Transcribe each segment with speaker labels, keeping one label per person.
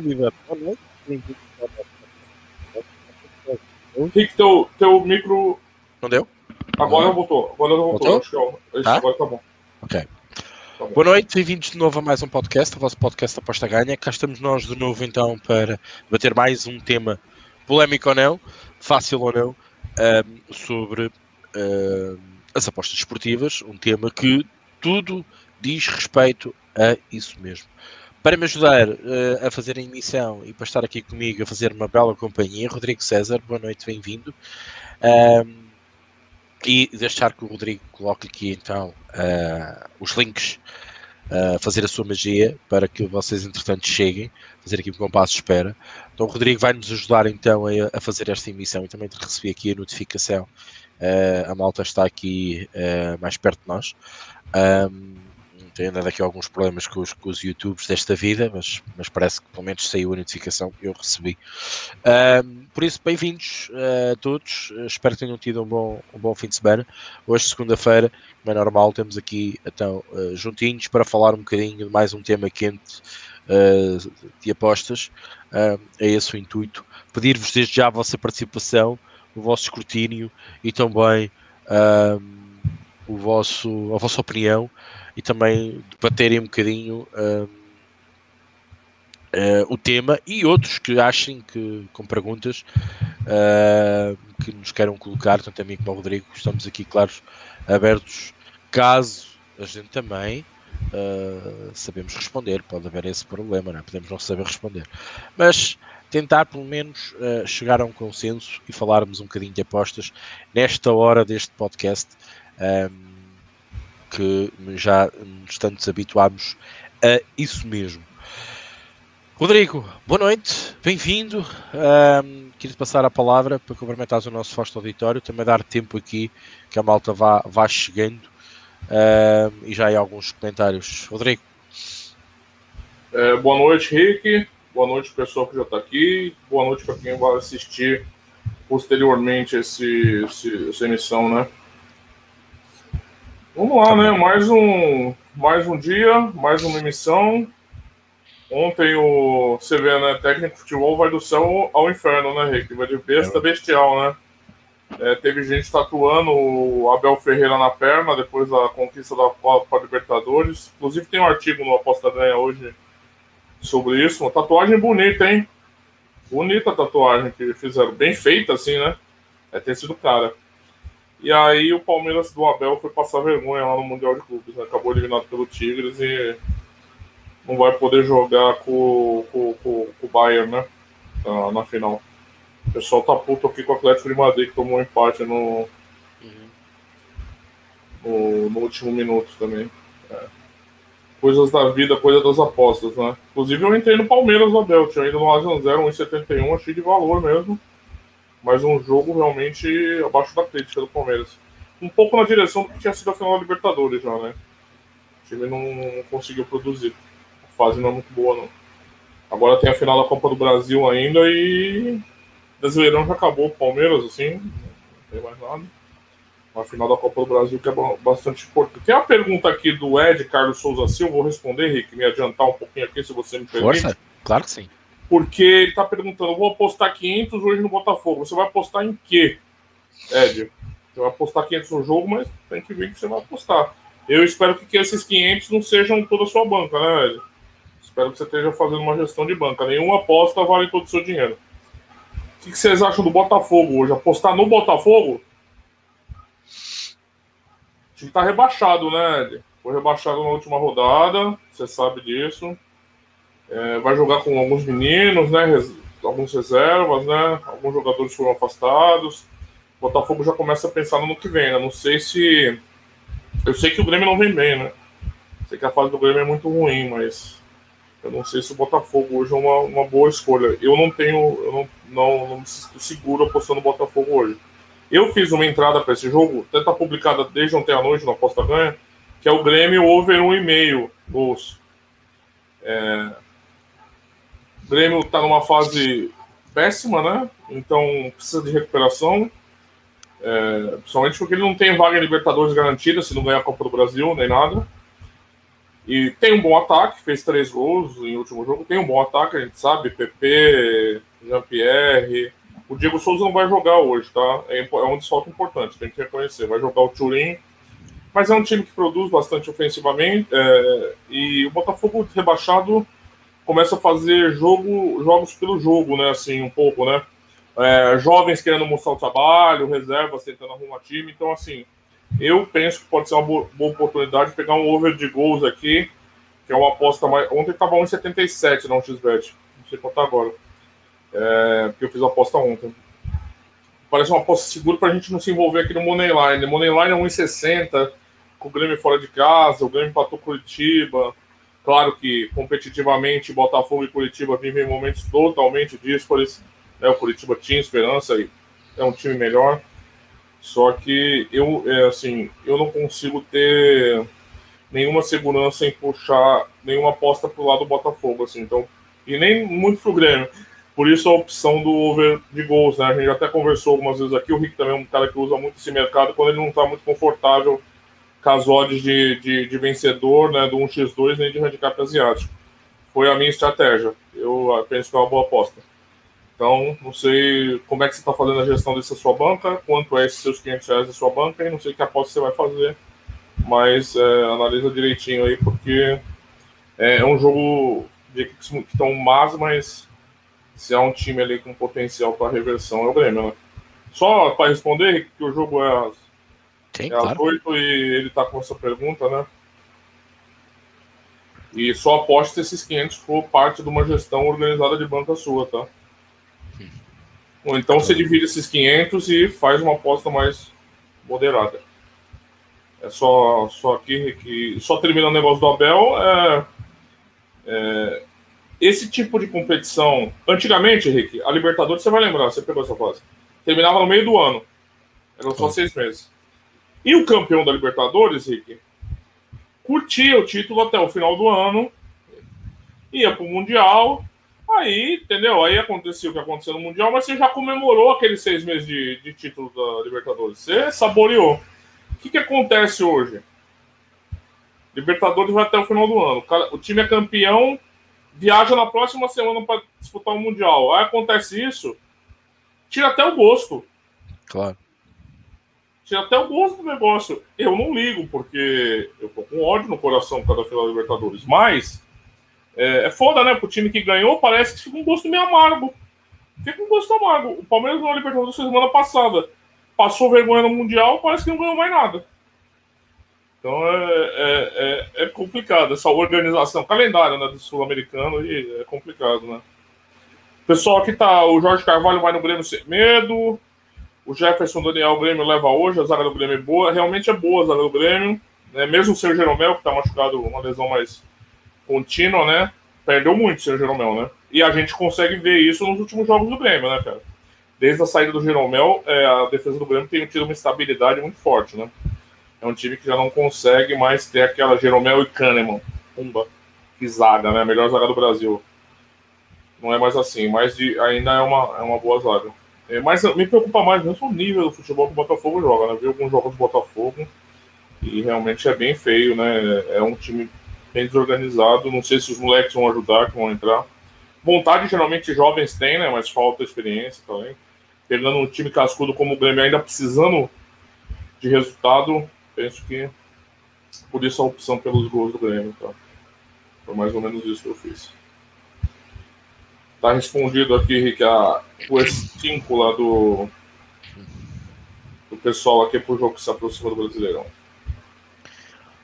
Speaker 1: Viva, boa noite.
Speaker 2: Rick, teu, teu micro.
Speaker 1: Não deu?
Speaker 2: Agora não. voltou. Agora não voltou. voltou? Acho que é, tá? agora tá bom.
Speaker 1: Ok. Tá Boa noite, bem-vindos de novo a mais um podcast, o vosso podcast Aposta Ganha. Cá estamos nós de novo então para bater mais um tema polémico ou não, fácil ou não, um, sobre um, as apostas esportivas, um tema que tudo diz respeito a isso mesmo. Para me ajudar uh, a fazer a emissão e para estar aqui comigo a fazer uma bela companhia, Rodrigo César, boa noite, bem-vindo. Um, e deixar que o Rodrigo coloque aqui então uh, os links uh, fazer a sua magia para que vocês entretanto cheguem, fazer aqui um compasso de espera. Então o Rodrigo vai nos ajudar então a, a fazer esta emissão e também recebi aqui a notificação. A malta está aqui mais perto de nós. Um, tenho andado aqui alguns problemas com os, com os YouTubes desta vida, mas, mas parece que pelo menos saiu a notificação que eu recebi. Um, por isso, bem-vindos uh, a todos. Uh, espero que tenham tido um bom, um bom fim de semana. Hoje, segunda-feira, como é normal, temos aqui então uh, juntinhos para falar um bocadinho de mais um tema quente de apostas. é esse o intuito. Pedir-vos desde já a vossa participação, o vosso escrutínio e também o vosso, a vossa opinião e também debaterem um bocadinho uh, uh, o tema e outros que achem que, com perguntas uh, que nos queiram colocar, tanto a mim como ao Rodrigo, estamos aqui, claro, abertos, caso a gente também uh, sabemos responder, pode haver esse problema, não é? podemos não saber responder, mas tentar pelo menos chegar a um consenso e falarmos um bocadinho de apostas nesta hora deste podcast. Um, que já nos tantos habituámos a isso mesmo. Rodrigo, boa noite, bem-vindo. Um, queria passar a palavra para cumprimentar o nosso vasto auditório, também dar tempo aqui que a malta vá, vá chegando um, e já há alguns comentários. Rodrigo.
Speaker 2: É, boa noite, Rick. Boa noite, pessoal que já está aqui. Boa noite para quem vai assistir posteriormente esse, esse, essa emissão, né? Vamos lá, né? Mais um, mais um dia, mais uma emissão. Ontem o você vê, né? Técnico de futebol vai do céu ao inferno, né, Rick? Vai de besta é. bestial, né? É, teve gente tatuando o Abel Ferreira na perna depois da conquista da Copa Libertadores. Inclusive tem um artigo no Aposta Ganha hoje sobre isso. Uma tatuagem bonita, hein? Bonita a tatuagem que fizeram. Bem feita, assim, né? É ter sido cara. E aí o Palmeiras do Abel foi passar vergonha lá no Mundial de Clubes. Né? Acabou eliminado pelo Tigres e não vai poder jogar com, com, com, com o Bayern, né? Na, na, final. O pessoal tá puto aqui com o Atlético de Madrid, que tomou um empate no, no, no último minuto também. É. Coisas da vida, coisa das apostas, né? Inclusive eu entrei no Palmeiras Abel, tinha ido no Asian 0, 1,71, achei de valor mesmo mas um jogo realmente abaixo da crítica do Palmeiras. Um pouco na direção do que tinha sido a final da Libertadores já, né? O time não, não conseguiu produzir. A fase não é muito boa, não. Agora tem a final da Copa do Brasil ainda e. Brasileirão já acabou o Palmeiras, assim, não tem mais nada. A final da Copa do Brasil que é bastante importante. Tem a pergunta aqui do Ed Carlos Souza Silva, vou responder, Rick, me adiantar um pouquinho aqui, se você me permite.
Speaker 1: Força, claro que sim.
Speaker 2: Porque ele está perguntando: vou apostar 500 hoje no Botafogo. Você vai apostar em quê, Ed? Você vai apostar 500 no jogo, mas tem que ver que você vai apostar. Eu espero que esses 500 não sejam toda a sua banca, né, Ed? Espero que você esteja fazendo uma gestão de banca. Nenhuma aposta vale todo o seu dinheiro. O que vocês acham do Botafogo hoje? Apostar no Botafogo? O time tá rebaixado, né, Ed? Foi rebaixado na última rodada, você sabe disso. É, vai jogar com alguns meninos, né? Res, alguns reservas, né? Alguns jogadores foram afastados. O Botafogo já começa a pensar no que vem, né? Não sei se. Eu sei que o Grêmio não vem bem, né? Sei que a fase do Grêmio é muito ruim, mas eu não sei se o Botafogo hoje é uma, uma boa escolha. Eu não tenho. Eu não, não, não me sinto seguro apostando no Botafogo hoje. Eu fiz uma entrada para esse jogo, até tá publicada desde ontem à noite no Aposta Ganha, que é o Grêmio over 1,5 gols. É, o Grêmio está numa fase péssima, né? Então precisa de recuperação. É, principalmente porque ele não tem vaga em Libertadores garantida se não ganhar a Copa do Brasil nem nada. E tem um bom ataque, fez três gols em último jogo. Tem um bom ataque, a gente sabe. PP, Jean-Pierre. O Diego Souza não vai jogar hoje, tá? É, é um desfalque importante, tem que reconhecer. Vai jogar o Turim. Mas é um time que produz bastante ofensivamente. É, e o Botafogo rebaixado começa a fazer jogo, jogos pelo jogo, né? Assim, um pouco, né? É, jovens querendo mostrar o trabalho, reservas tentando arrumar time. Então, assim, eu penso que pode ser uma boa, boa oportunidade de pegar um over de gols aqui, que é uma aposta mais. Ontem estava 1,77 na 1xBet. Não sei quanto tá agora. É, porque eu fiz a aposta ontem. Parece uma aposta segura para a gente não se envolver aqui no Moneyline. Moneyline é 1,60 com o Grêmio fora de casa, o Grêmio empatou Curitiba. Claro que competitivamente Botafogo e Curitiba vivem momentos totalmente díspares. Né? O Curitiba tinha esperança e é um time melhor. Só que eu, é, assim, eu não consigo ter nenhuma segurança em puxar nenhuma aposta pro lado do Botafogo, assim, então, e nem muito pro Grêmio. Por isso a opção do over de gols, né? A gente até conversou algumas vezes aqui, o Rick também é um cara que usa muito esse mercado quando ele não está muito confortável odds de, de, de, vencedor, né, do 1x2 nem de handicap asiático. Foi a minha estratégia. Eu penso que é uma boa aposta. Então, não sei como é que você está fazendo a gestão dessa sua banca, quanto é esses seus 500 reais da sua banca, e não sei que aposta você vai fazer, mas é, analisa direitinho aí, porque é, é um jogo de equipes que estão más, mas se há um time ali com potencial para reversão, é o Grêmio, né? Só para responder, que o jogo é às, Sim, é claro. às 8 e ele está com essa pergunta, né? E só aposte se esses 500 for parte de uma gestão organizada de banca sua, tá? Ou então você divide esses 500 e faz uma aposta mais moderada. É só, só aqui que. Só terminando o negócio do Abel. É, é, esse tipo de competição. Antigamente, Henrique, a Libertadores, você vai lembrar, você pegou essa fase. Terminava no meio do ano. Eram só seis meses. E o campeão da Libertadores, Rick, curtia o título até o final do ano, ia para o Mundial, Aí, entendeu? Aí aconteceu o que aconteceu no Mundial, mas você já comemorou aqueles seis meses de, de título da Libertadores. Você saboreou. O que, que acontece hoje? Libertadores vai até o final do ano. O time é campeão, viaja na próxima semana para disputar o Mundial. Aí acontece isso, tira até o gosto.
Speaker 1: Claro.
Speaker 2: Tira até o gosto do negócio. Eu não ligo, porque eu tô com ódio no coração cada final da Libertadores. Mas é, é foda, né? Pro time que ganhou, parece que fica um gosto meio amargo. Fica um gosto amargo. O Palmeiras ganhou a Libertadores semana passada. Passou vergonha no Mundial, parece que não ganhou mais nada. Então é, é, é, é complicado essa organização, calendário né, do sul-americano é complicado, né? Pessoal, aqui tá o Jorge Carvalho vai no Grêmio sem medo. O Jefferson Daniel Grêmio leva hoje, a zaga do Grêmio é boa, realmente é boa a zaga do Grêmio. Né? Mesmo o seu Jeromel, que tá machucado, uma lesão mais contínua, né? Perdeu muito o seu Jeromel, né? E a gente consegue ver isso nos últimos jogos do Grêmio, né, cara? Desde a saída do Jeromel, é, a defesa do Grêmio tem tido uma estabilidade muito forte, né? É um time que já não consegue mais ter aquela Jeromel e Kahneman. Pumba. Que zaga, né? Melhor zaga do Brasil. Não é mais assim, mas de, ainda é uma, é uma boa zaga. É, mas me preocupa mais mesmo o nível do futebol que o Botafogo joga, né? Vi alguns jogos do Botafogo e realmente é bem feio, né? É um time bem desorganizado. Não sei se os moleques vão ajudar, que vão entrar. Vontade geralmente jovens têm, né? Mas falta experiência também. Pegando um time cascudo como o Grêmio, ainda precisando de resultado, penso que por isso a opção pelos gols do Grêmio, tá? Foi mais ou menos isso que eu fiz. Tá respondido aqui, Rick, a, o S5 lá do, do pessoal aqui pro jogo que se aproxima do Brasileirão.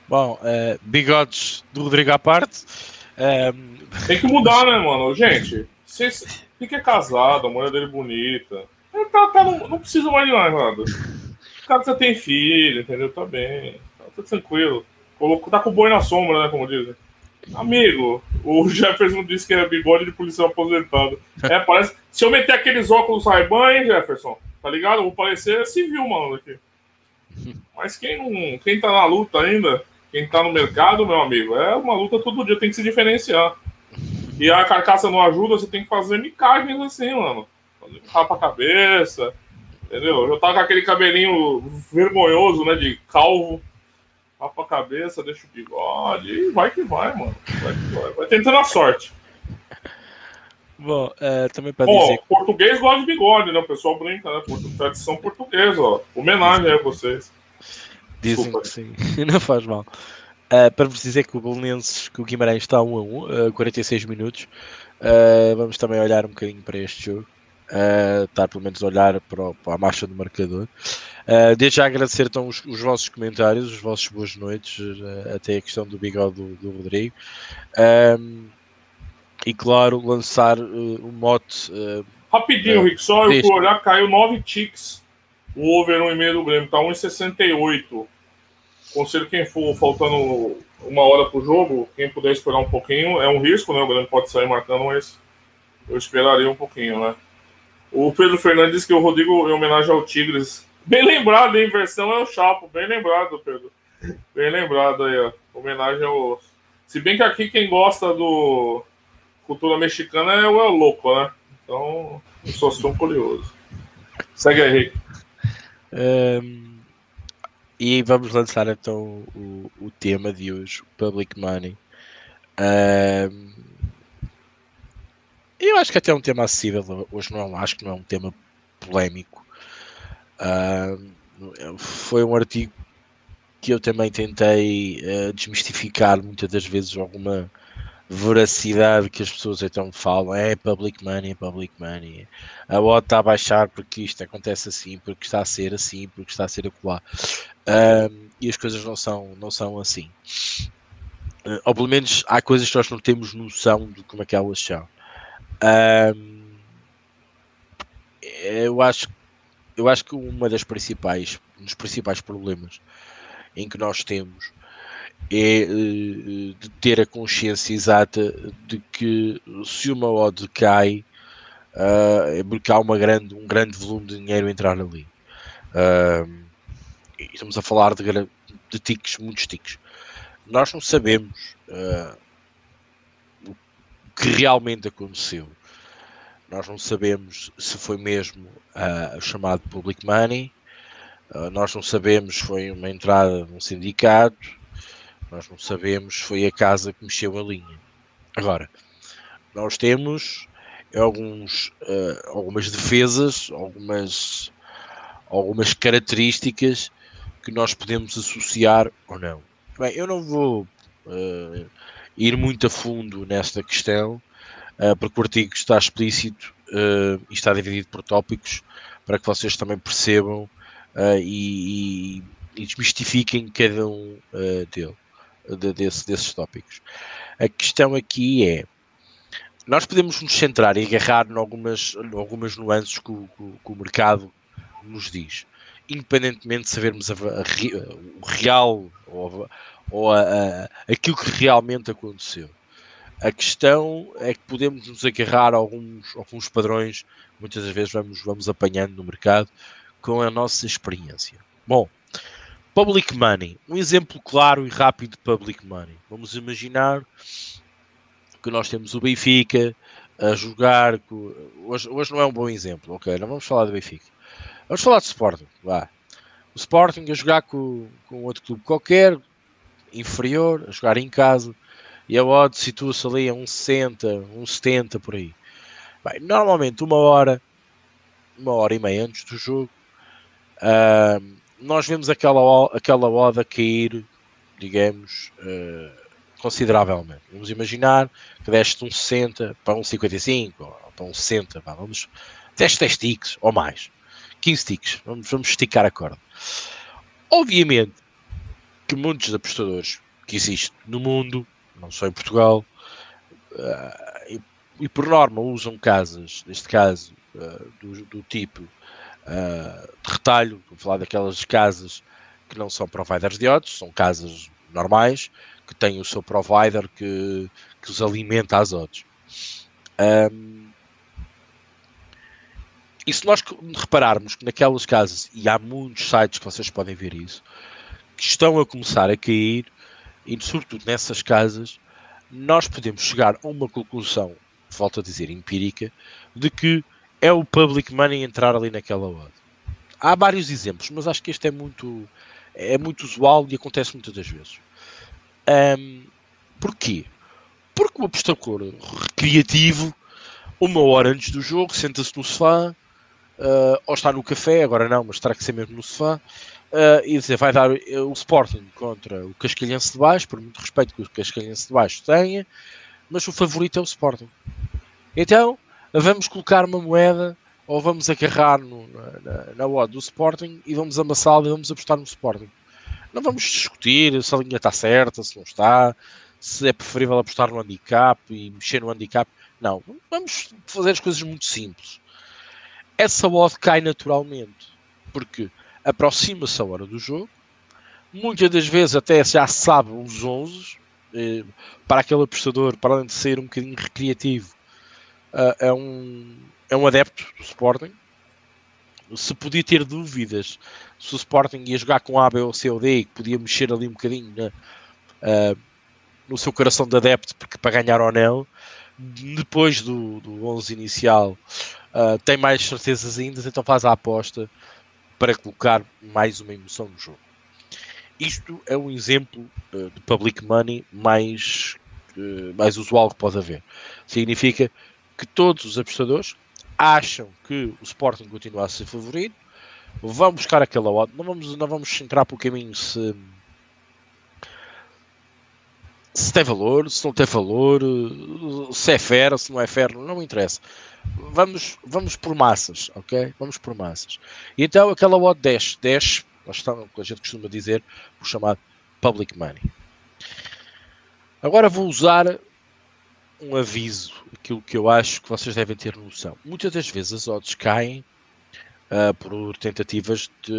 Speaker 1: Bom, uh, bigodes do Rodrigo à parte.
Speaker 2: Um... Tem que mudar, né, mano? Gente, se, fica casado, a mulher dele bonita. Tá, tá, não, não precisa mais de nada. O cara já tem filho, entendeu? Tá bem. Tá, tá tranquilo. Colocou, tá com o boi na sombra, né? Como dizem. Amigo, o Jefferson disse que é bigode de policial aposentado. É, parece. Se eu meter aqueles óculos Ray-Ban, hein, Jefferson? Tá ligado? Vou parecer civil, mano, aqui. Mas quem não. Quem tá na luta ainda, quem tá no mercado, meu amigo, é uma luta todo dia, tem que se diferenciar. E a carcaça não ajuda, você tem que fazer micagens assim, mano. Rapa a cabeça, entendeu? Eu tava com aquele cabelinho vergonhoso, né, de calvo. Rapa a cabeça, deixa o bigode e vai que vai, mano. Vai que vai. Vai tentando a sorte.
Speaker 1: Bom, uh, também para
Speaker 2: Bom,
Speaker 1: dizer.
Speaker 2: português gosta de bigode, né? O pessoal brinca, né? Tradição portuguesa, ó. Homenagem a vocês.
Speaker 1: Dizem Desculpa. que sim, não faz mal. Uh, para vos dizer que o Belenenses, que o Guimarães está 1 a 1, uh, 46 minutos. Uh, vamos também olhar um bocadinho para este jogo. Uh, estar pelo menos a olhar para, o, para a marcha do marcador. Uh, desde já agradecer então os, os, vossos comentários, os vossos boas noites, uh, até a questão do bigode do, do Rodrigo. Um, e claro, lançar o mote.
Speaker 2: Rapidinho, Rick, só eu fui olhar, caiu 9 ticks o over 1,5 do Grêmio, tá 1,68. Conselho quem for faltando uma hora pro jogo, quem puder esperar um pouquinho, é um risco, né? O Grêmio pode sair marcando, mas eu esperaria um pouquinho, né? O Pedro Fernandes que o Rodrigo, em homenagem ao Tigres. Bem lembrado, hein? Versão é o Chapo. Bem lembrado, Pedro. Bem lembrado aí, ó. Homenagem ao. Se bem que aqui quem gosta do cultura mexicana é o El Louco, né? Então, eu só estou curioso. Segue aí.
Speaker 1: Um, e vamos lançar então o, o tema de hoje, Public Money. Um, eu acho que até é um tema acessível. Hoje não acho que não é um tema polémico. Uh, foi um artigo que eu também tentei uh, desmistificar muitas das vezes alguma veracidade que as pessoas então falam. É public money, é public money. A OT está a baixar porque isto acontece assim, porque está a ser assim, porque está a ser acolá. Uh, e as coisas não são, não são assim. Ou pelo menos há coisas que nós não temos noção de como é que elas são. Um, eu acho eu acho que uma das principais dos principais problemas em que nós temos é uh, de ter a consciência exata de que se uma odd cai uh, é porque há uma grande, um grande volume de dinheiro a entrar ali. Uh, estamos a falar de, de tiques, muitos tiques. Nós não sabemos uh, que realmente aconteceu. Nós não sabemos se foi mesmo uh, chamado public money, uh, nós não sabemos se foi uma entrada num sindicato, nós não sabemos se foi a casa que mexeu a linha. Agora, nós temos alguns, uh, algumas defesas, algumas, algumas características que nós podemos associar ou não. Bem, eu não vou uh, ir muito a fundo nesta questão, uh, porque o artigo está explícito uh, e está dividido por tópicos para que vocês também percebam uh, e, e, desmistifiquem cada um dele, de, desse, desses tópicos. A questão aqui é nós podemos nos centrar e agarrar em algumas, algumas nuances que o, que o mercado nos diz, independentemente de sabermos a, a, o real ou, ou a, a, aquilo que realmente aconteceu. A questão é que podemos nos agarrar a alguns, alguns padrões, muitas das vezes vamos, vamos apanhando no mercado com a nossa experiência. Bom, public money, um exemplo claro e rápido de public money. Vamos imaginar que nós temos o Benfica a jogar. Hoje, hoje não é um bom exemplo, ok? Não vamos falar do Benfica. Vamos falar de Sporting. Vá. O Sporting a jogar com, com outro clube qualquer, inferior, a jogar em casa, e a odd situa-se ali a 1,60, 1,70 por aí. Bem, normalmente uma hora, uma hora e meia antes do jogo, uh, nós vemos aquela, aquela odd a cair, digamos, uh, consideravelmente. Vamos imaginar que deste um 60 para um 55 ou para um 60, vá, vamos 10, 10 ticks ou mais, 15 ticks, vamos, vamos esticar a corda. Obviamente que muitos apostadores que existem no mundo, não só em Portugal, uh, e, e, por norma usam casas, neste caso, uh, do, do, tipo uh, de retalho, vou falar daquelas casas que não são providers de odds, são casas normais, que têm o seu provider que, que os alimenta às odds. Um, e se nós repararmos que naquelas casas, e há muitos sites que vocês podem ver isso, que estão a começar a cair, e sobretudo nessas casas, nós podemos chegar a uma conclusão, volto a dizer, empírica, de que é o public money entrar ali naquela odd. Há vários exemplos, mas acho que este é muito, é muito usual e acontece muitas das vezes. Um, porquê? Porque o apostador recreativo, uma hora antes do jogo, senta-se no sofá, uh, ou está no café, agora não, mas terá que ser mesmo no sofá, uh, e dizer, vai dar o Sporting contra o Cascalhense de Baixo, por muito respeito que o Cascalhense de Baixo tenha, mas o favorito é o Sporting. Então, vamos colocar uma moeda ou vamos agarrar no, na, na odd do Sporting e vamos amassá-lo e vamos apostar no Sporting. Não vamos discutir se a linha está certa, se não está, se é preferível apostar no handicap e mexer no handicap. Não, vamos fazer as coisas muito simples. Essa odd cai naturalmente, porque aproxima-se a hora do jogo, muitas das vezes até já sabe os 11, eh, para aquele apostador, para além de ser um bocadinho recreativo, uh, é, um, é um adepto do Sporting. Se podia ter dúvidas se o Sporting ia jogar com A, B ou C ou D que podia mexer ali um bocadinho na, uh, no seu coração de adepto porque para ganhar ou não, depois do, do 11 inicial uh, tem mais certezas ainda, então faz a aposta para colocar mais uma emoção no jogo. Isto é um exemplo uh, de public money mais, uh, mais usual que pode haver. Significa que todos os apostadores acham que o Sporting continua a ser favorito, vão buscar aquela odd, não vamos, não vamos entrar pelo caminho se, se tem valor, se não tem valor, se é fera, se não é fera, não interessa. Vamos, vamos por massas, ok? Vamos por massas. E então aquela odd 10, 10, está, a gente costuma dizer, o chamado public money. Agora vou usar um aviso, aquilo que eu acho que vocês devem ter noção. Muitas das vezes as odds caem uh, por tentativas de,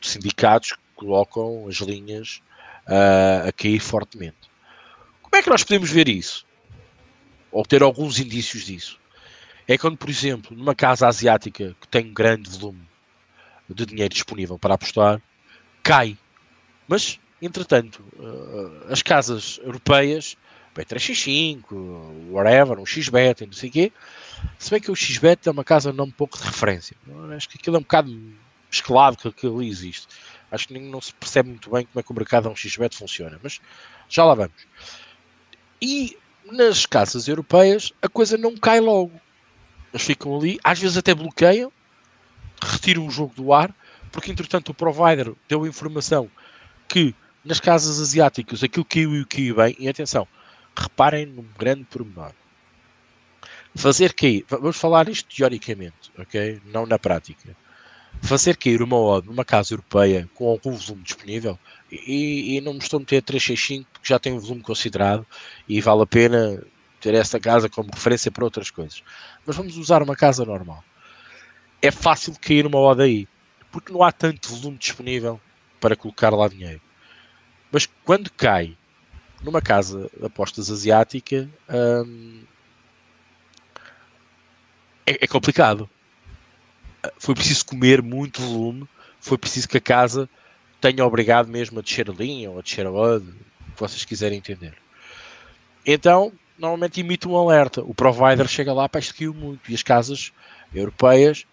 Speaker 1: de, sindicatos que colocam as linhas uh, a cair fortemente. Como é que nós podemos ver isso? Ou ter alguns indícios disso? É quando, por exemplo, numa casa asiática que tem um grande volume de dinheiro disponível para apostar, cai. Mas, entretanto, uh, as casas europeias Bet365, whatever, um XBet, não sei o quê. Se bem que o XBet é uma casa não um pouco de referência. Acho que aquilo é um bocado escalado que aquilo existe. Acho que não se percebe muito bem como é que o mercado a um XBet funciona, mas já lá vamos. E nas casas europeias a coisa não cai logo. Eles ficam ali, às vezes até bloqueiam, retiram o jogo do ar, porque entretanto o provider deu informação que nas casas asiáticas aquilo caiu e o caiu bem, e atenção, reparem num grande pormenor. Fazer cair, vamos falar isto teoricamente, ok? Não na prática. Fazer cair uma odd numa casa europeia com algum volume disponível e, e não me estou a meter 365 porque já tem um volume considerado e vale a pena ter esta casa como referência para outras coisas. Mas vamos usar uma casa normal. É fácil cair uma odd aí, porque não há tanto volume disponível para colocar lá dinheiro. Mas quando cai numa casa de apostas asiática hum, é, é, complicado. Foi preciso comer muito volume, foi preciso que a casa tenha obrigado mesmo a descer a linha ou a descer a odd, o que vocês quiserem entender. Então, normalmente emite um alerta. O provider chega lá para isto caiu muito e as casas europeias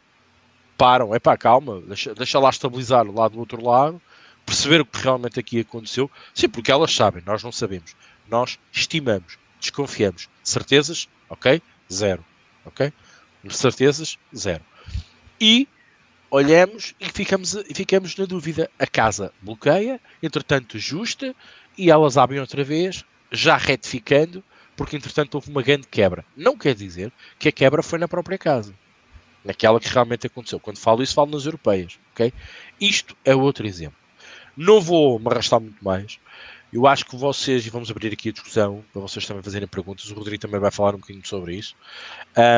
Speaker 1: param. É pá, calma, deixa, deixa lá estabilizar lá do outro lado perceber o que realmente aqui aconteceu. Sim, porque elas sabem, nós não sabemos. Nós estimamos, desconfiamos. Certezas? Ok? Zero. Ok? Certezas? Zero. E olhamos e ficamos, ficamos na dúvida. A casa bloqueia, entretanto ajusta e elas abrem outra vez, já retificando, porque entretanto houve uma grande quebra. Não quer dizer que a quebra foi na própria casa. Naquela que realmente aconteceu. Quando falo isso, falo nas europeias. ok? Isto é outro exemplo. Não vou me arrastar muito mais. Eu acho que vocês, e vamos abrir aqui a discussão, para vocês também fazerem perguntas, o Rodrigo também vai falar um bocadinho sobre isso.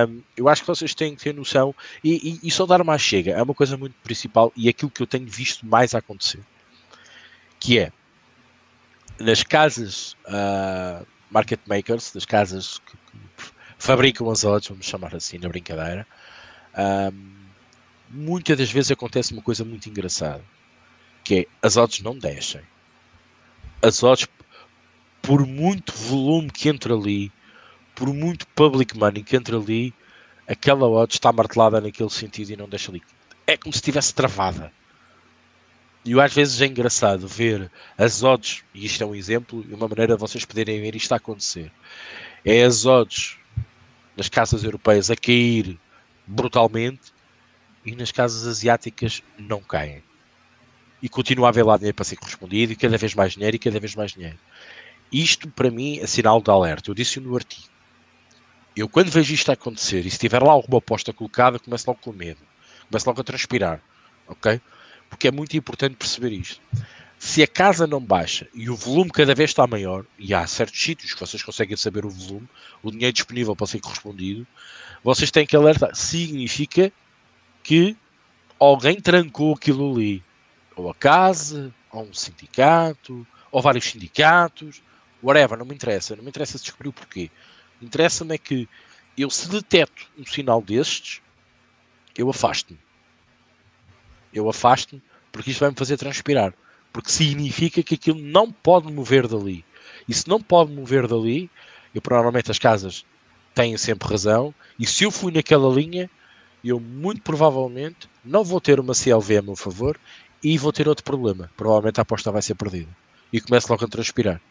Speaker 1: Um, eu acho que vocês têm que ter noção, e, e, e, só dar mais chega, é uma coisa muito principal e aquilo que eu tenho visto mais acontecer, que é, nas casas uh, market makers, das casas que, que, fabricam as odds, vamos chamar assim, na brincadeira, um, muitas das vezes acontece uma coisa muito engraçada que é as odds não descem. As odds, por muito volume que entra ali, por muito public money que entra ali, aquela odd está martelada naquele sentido e não deixa ali. É como se estivesse travada. E às vezes é engraçado ver as odds, e isto é um exemplo, e uma maneira de vocês poderem ver isto a acontecer. É as odds nas casas europeias a cair brutalmente e nas casas asiáticas não caem. E continua a haver lá dinheiro para ser correspondido, e cada vez mais dinheiro, e cada vez mais dinheiro. Isto, para mim, é sinal de alerta. Eu disse no artigo. Eu, quando vejo isto acontecer, e se tiver lá alguma aposta colocada, começo logo com medo. Começo logo a transpirar. Ok? Porque é muito importante perceber isto. Se a casa não baixa e o volume cada vez está maior, e há certos sítios que vocês conseguem saber o volume, o dinheiro disponível para ser correspondido, vocês têm que alertar. Significa que alguém trancou aquilo ali. Ou a casa, ou um sindicato, ou vários sindicatos, whatever, não me interessa. Não me interessa descobrir o porquê. Interessa-me é que eu, se deteto um sinal destes, eu afasto-me. Eu afasto-me porque isto vai-me fazer transpirar. Porque significa que aquilo não pode mover dali. E se não pode mover dali, eu provavelmente as casas têm sempre razão. E se eu fui naquela linha, eu muito provavelmente não vou ter uma CLV a meu favor e vou ter outro problema. Provavelmente a aposta vai ser perdida. E começo logo a transpirar.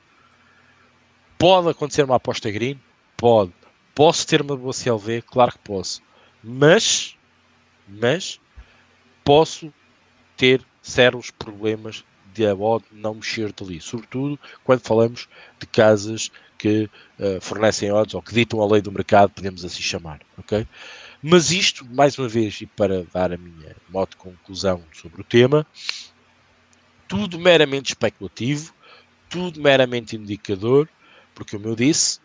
Speaker 1: Pode acontecer uma aposta green? Pode. Posso ter uma boa CLV? Claro que posso. Mas, mas, posso ter sérios problemas de a odd não mexer dali. Sobretudo quando falamos de casas que uh, fornecem odds ou que ditam a lei do mercado, podemos assim chamar. ok? Mas isto, mais uma vez, e para dar a minha modo de conclusão sobre o tema, tudo meramente especulativo, tudo meramente indicador, porque, como eu disse,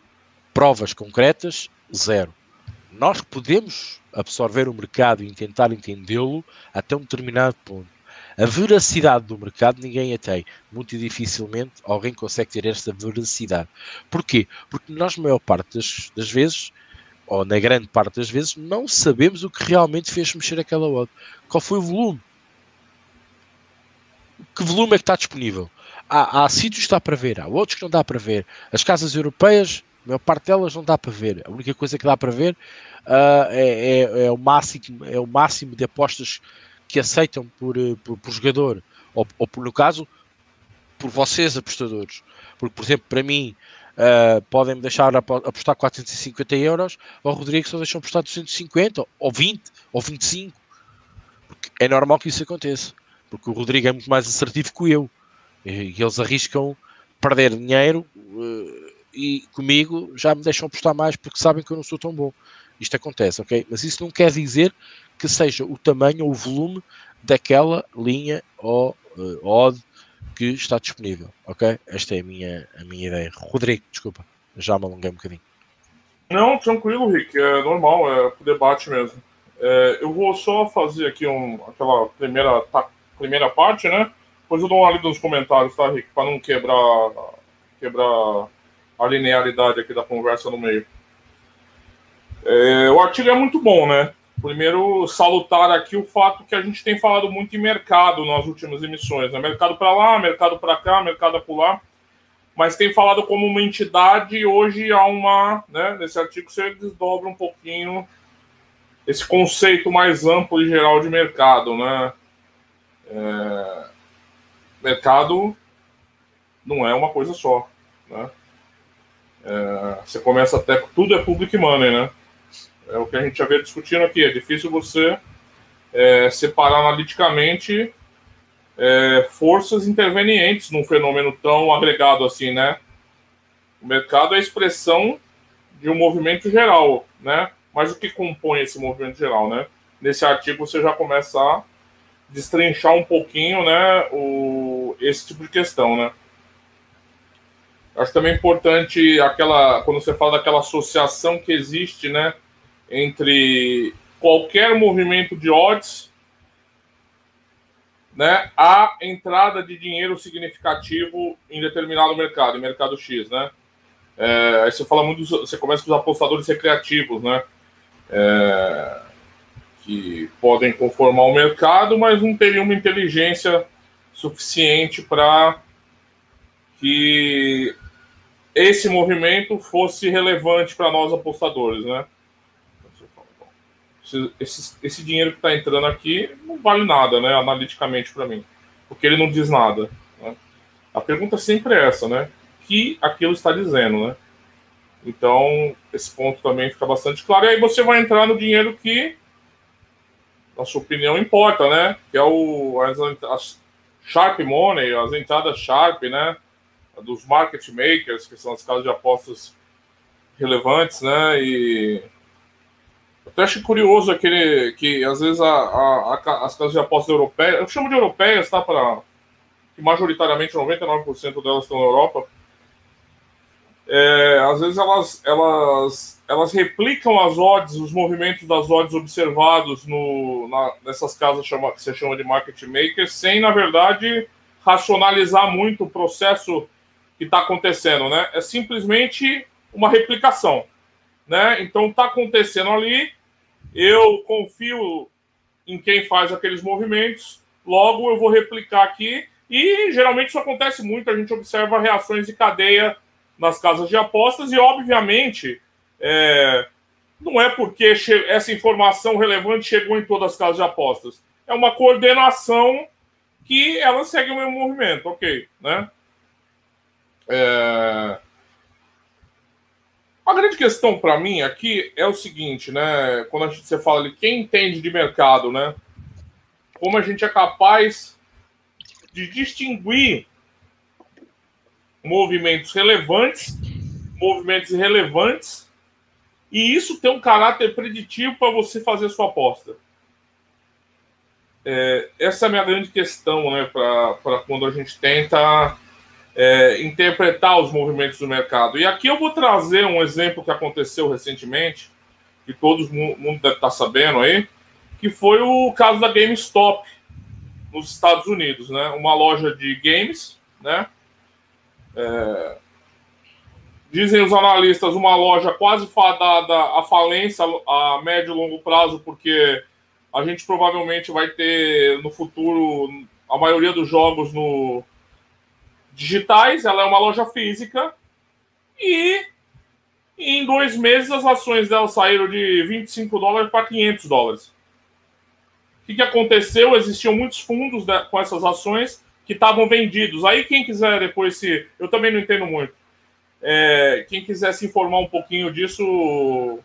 Speaker 1: provas concretas, zero. Nós podemos absorver o mercado e tentar entendê-lo até um determinado ponto. A veracidade do mercado ninguém a tem. Muito dificilmente alguém consegue ter esta veracidade. Porquê? Porque nós, maior parte das, das vezes, ou na grande parte das vezes, não sabemos o que realmente fez mexer aquela odd. Qual foi o volume? Que volume é que está disponível? Há, há sítios que está para ver, há outros que não dá para ver. As casas europeias, a maior parte delas não dá para ver. A única coisa que dá para ver uh, é, é, é, o máximo, é o máximo de apostas que aceitam por, eh, por, por jogador, ou, ou por, no caso, por vocês apostadores. Porque, por exemplo, para mim, Uh, podem me deixar apostar 450 euros, ao Rodrigo só deixam apostar 250, ou 20, ou 25. Porque é normal que isso aconteça. Porque o Rodrigo é muito mais assertivo que eu. E, e eles arriscam perder dinheiro uh, e comigo já me deixam apostar mais porque sabem que eu não sou tão bom. Isto acontece, ok? Mas isso não quer dizer que seja o tamanho ou o volume daquela linha ou uh, odd que está disponível, ok? Esta é a minha, a minha ideia. Rodrigo, desculpa, já me alonguei um bocadinho.
Speaker 2: Não, tranquilo, Rick, é normal, é pro debate mesmo. É, eu vou só fazer aqui um, aquela primeira, tá, primeira parte, né? Depois eu dou uma lida nos comentários, tá, Rick? Para não quebrar, quebrar a linearidade aqui da conversa no meio. É, o artigo é muito bom, né? Primeiro, salutar aqui o fato que a gente tem falado muito em mercado nas últimas emissões. Né? Mercado para lá, mercado para cá, mercado para lá. Mas tem falado como uma entidade e hoje há uma. Né, nesse artigo você desdobra um pouquinho esse conceito mais amplo e geral de mercado. Né? É, mercado não é uma coisa só. Né? É, você começa até. Tudo é public money, né? É o que a gente já veio discutindo aqui. É difícil você é, separar analiticamente é, forças intervenientes num fenômeno tão agregado assim, né? O mercado é a expressão de um movimento geral, né? Mas o que compõe esse movimento geral, né? Nesse artigo você já começa a destrinchar um pouquinho, né, o, esse tipo de questão, né? Acho também importante aquela quando você fala daquela associação que existe, né, entre qualquer movimento de odds né, a entrada de dinheiro significativo em determinado mercado, em mercado X, né? É, aí você fala muito, você começa com os apostadores recreativos, né? É, que podem conformar o mercado, mas não teriam uma inteligência suficiente para que esse movimento fosse relevante para nós apostadores, né? Esse, esse dinheiro que está entrando aqui não vale nada, né, analiticamente para mim. porque ele não diz nada. Né? A pergunta sempre é essa, né? Que aquilo está dizendo, né? Então, esse ponto também fica bastante claro. E aí você vai entrar no dinheiro que, na sua opinião, importa, né? Que é o as, as Sharp Money, as entradas Sharp, né? Dos market makers, que são as casas de apostas relevantes, né? E até acho curioso aquele que às vezes a, a, a, as casas de apostas europeias, eu chamo de europeias, tá? Para que majoritariamente 99% delas estão na Europa. É, às vezes elas, elas, elas replicam as odds, os movimentos das odds observados no, na, nessas casas chama, que você chama de market makers, sem, na verdade, racionalizar muito o processo que está acontecendo, né? É simplesmente uma replicação, né? Então está acontecendo ali, eu confio em quem faz aqueles movimentos, logo eu vou replicar aqui. E geralmente isso acontece muito, a gente observa reações de cadeia nas casas de apostas. E obviamente é, não é porque essa informação relevante chegou em todas as casas de apostas, é uma coordenação que ela segue o mesmo movimento, ok, né? É... A grande questão para mim aqui é o seguinte, né? Quando a gente, você fala de quem entende de mercado, né? Como a gente é capaz de distinguir movimentos relevantes, movimentos irrelevantes, e isso tem um caráter preditivo para você fazer sua aposta. É, essa é a minha grande questão, né? Para quando a gente tenta é, interpretar os movimentos do mercado. E aqui eu vou trazer um exemplo que aconteceu recentemente, que todo mundo deve estar sabendo aí, que foi o caso da GameStop nos Estados Unidos, né? Uma loja de games, né? É, dizem os analistas uma loja quase fadada à falência a médio e longo prazo, porque a gente provavelmente vai ter no futuro a maioria dos jogos no, digitais, ela é uma loja física e em dois meses as ações dela saíram de 25 dólares para 500 dólares. O que, que aconteceu? Existiam muitos fundos com essas ações que estavam vendidos. Aí quem quiser depois se... Eu também não entendo muito. É, quem quiser se informar um pouquinho disso,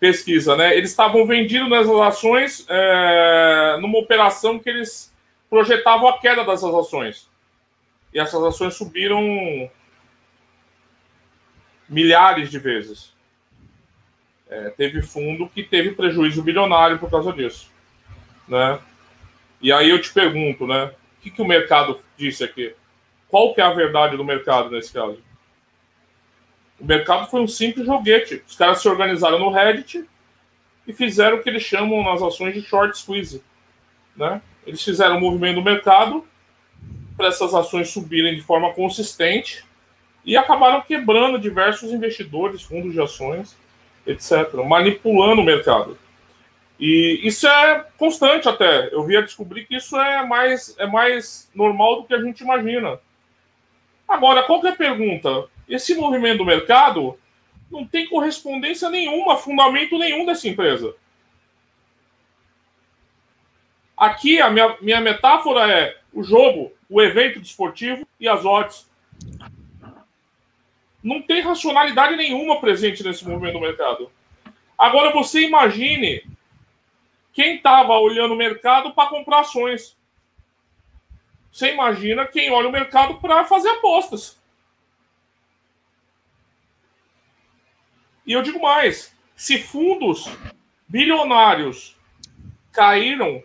Speaker 2: pesquisa, né? Eles estavam vendidos nessas ações é, numa operação que eles projetavam a queda dessas ações e essas ações subiram milhares de vezes. É, teve fundo que teve prejuízo bilionário por causa disso, né? E aí eu te pergunto, né? O que, que o mercado disse aqui? Qual que é a verdade do mercado nesse caso? O mercado foi um simples joguete. Os caras se organizaram no Reddit e fizeram o que eles chamam nas ações de short squeeze, né? Eles fizeram o movimento do mercado para essas ações subirem de forma consistente e acabaram quebrando diversos investidores, fundos de ações, etc., manipulando o mercado. E isso é constante até. Eu via descobrir que isso é mais, é mais normal do que a gente imagina. Agora, qual é a pergunta? Esse movimento do mercado não tem correspondência nenhuma, fundamento nenhum dessa empresa. Aqui, a minha, minha metáfora é o jogo o evento desportivo e as odds. Não tem racionalidade nenhuma presente nesse movimento do mercado. Agora você imagine quem estava olhando o mercado para comprar ações. Você imagina quem olha o mercado para fazer apostas. E eu digo mais: se fundos bilionários caíram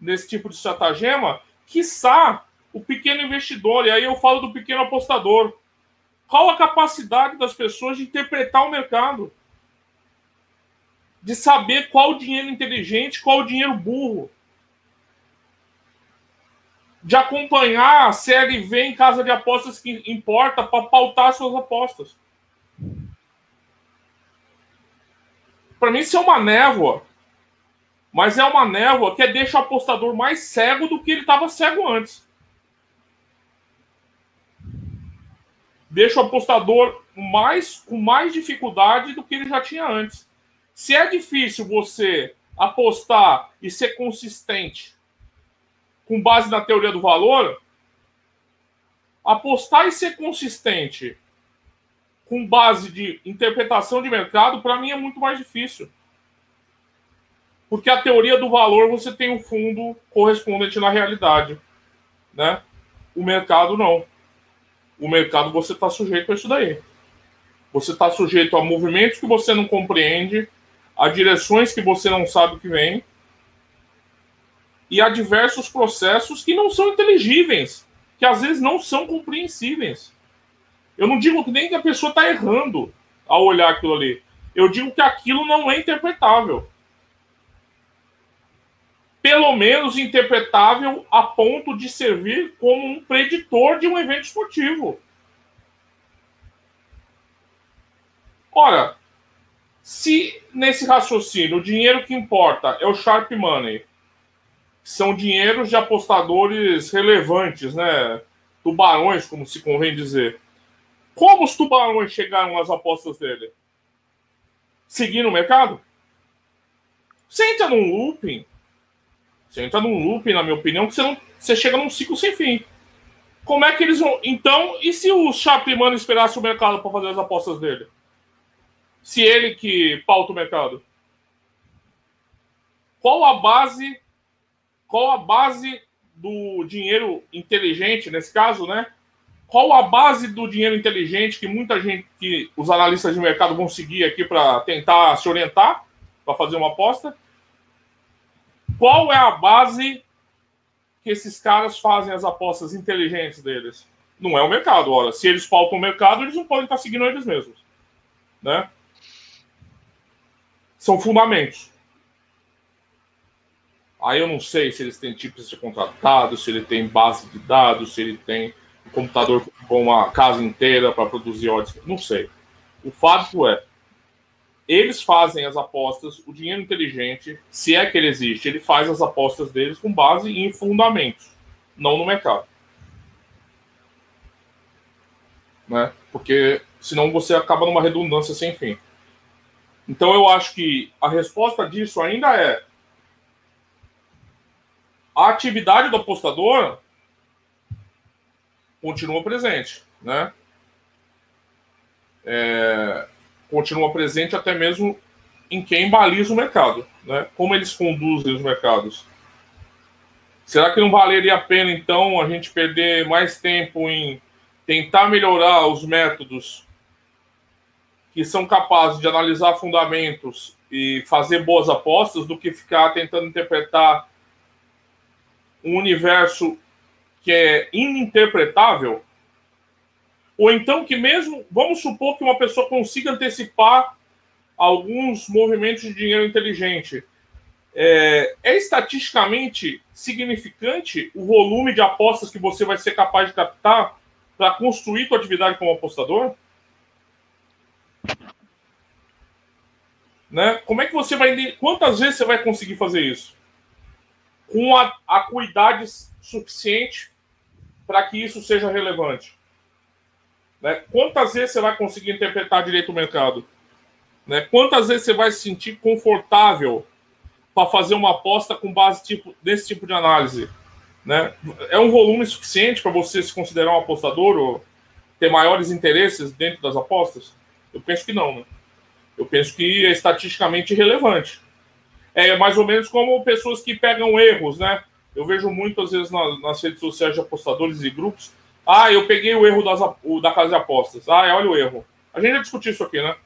Speaker 2: nesse tipo de estratagema, quiçá o pequeno investidor, e aí eu falo do pequeno apostador. Qual a capacidade das pessoas de interpretar o mercado? De saber qual o dinheiro inteligente, qual o dinheiro burro. De acompanhar a série V em casa de apostas que importa para pautar suas apostas. Para mim, isso é uma névoa. Mas é uma névoa que deixa o apostador mais cego do que ele estava cego antes. deixa o apostador mais, com mais dificuldade do que ele já tinha antes. Se é difícil você apostar e ser consistente com base na teoria do valor, apostar e ser consistente com base de interpretação de mercado, para mim é muito mais difícil. Porque a teoria do valor você tem um fundo correspondente na realidade, né? O mercado não. O mercado você está sujeito a isso daí. Você está sujeito a movimentos que você não compreende, a direções que você não sabe que vem e a diversos processos que não são inteligíveis, que às vezes não são compreensíveis. Eu não digo nem que a pessoa está errando ao olhar aquilo ali. Eu digo que aquilo não é interpretável. Pelo menos interpretável a ponto de servir como um preditor de um evento esportivo. Ora, se nesse raciocínio o dinheiro que importa é o sharp money, são dinheiros de apostadores relevantes, né? Tubarões, como se convém dizer. Como os tubarões chegaram às apostas dele? Seguindo o mercado? Entra num looping. Você entra num looping, na minha opinião, que você, não, você chega num ciclo sem fim. Como é que eles vão. Então, e se o Chapman esperasse o mercado para fazer as apostas dele? Se ele que pauta o mercado? Qual a base. Qual a base do dinheiro inteligente, nesse caso, né? qual a base do dinheiro inteligente que muita gente, que os analistas de mercado vão seguir aqui para tentar se orientar, para fazer uma aposta? Qual é a base que esses caras fazem as apostas inteligentes deles? Não é o mercado. Ora, se eles faltam o mercado, eles não podem estar seguindo eles mesmos. Né? São fundamentos. Aí eu não sei se eles têm tipos de contratado, se ele tem base de dados, se ele tem um computador com uma casa inteira para produzir odds. Não sei. O fato é, eles fazem as apostas, o dinheiro inteligente, se é que ele existe, ele faz as apostas deles com base em fundamentos, não no mercado. Né? Porque senão você acaba numa redundância sem fim. Então eu acho que a resposta disso ainda é a atividade do apostador continua presente, né? É, continua presente até mesmo em quem baliza o mercado, né? Como eles conduzem os mercados. Será que não valeria a pena, então, a gente perder mais tempo em tentar melhorar os métodos que são capazes de analisar fundamentos e fazer boas apostas do que ficar tentando interpretar um universo que é ininterpretável, ou então que mesmo, vamos supor que uma pessoa consiga antecipar alguns movimentos de dinheiro inteligente. É, é, estatisticamente significante o volume de apostas que você vai ser capaz de captar para construir sua atividade como apostador? Né? Como é que você vai. Quantas vezes você vai conseguir fazer isso? Com a acuidade suficiente para que isso seja relevante? Né? Quantas vezes você vai conseguir interpretar direito o mercado? Né? Quantas vezes você vai se sentir confortável para fazer uma aposta com base tipo, desse tipo de análise? Né? É um volume suficiente para você se considerar um apostador ou ter maiores interesses dentro das apostas? Eu penso que não. Né? Eu penso que é estatisticamente irrelevante. É mais ou menos como pessoas que pegam erros, né? Eu vejo muitas vezes nas redes sociais de apostadores e grupos. Ah, eu peguei o erro das, o, da casa de apostas. Ah, olha o erro. A gente já discutiu isso aqui, né?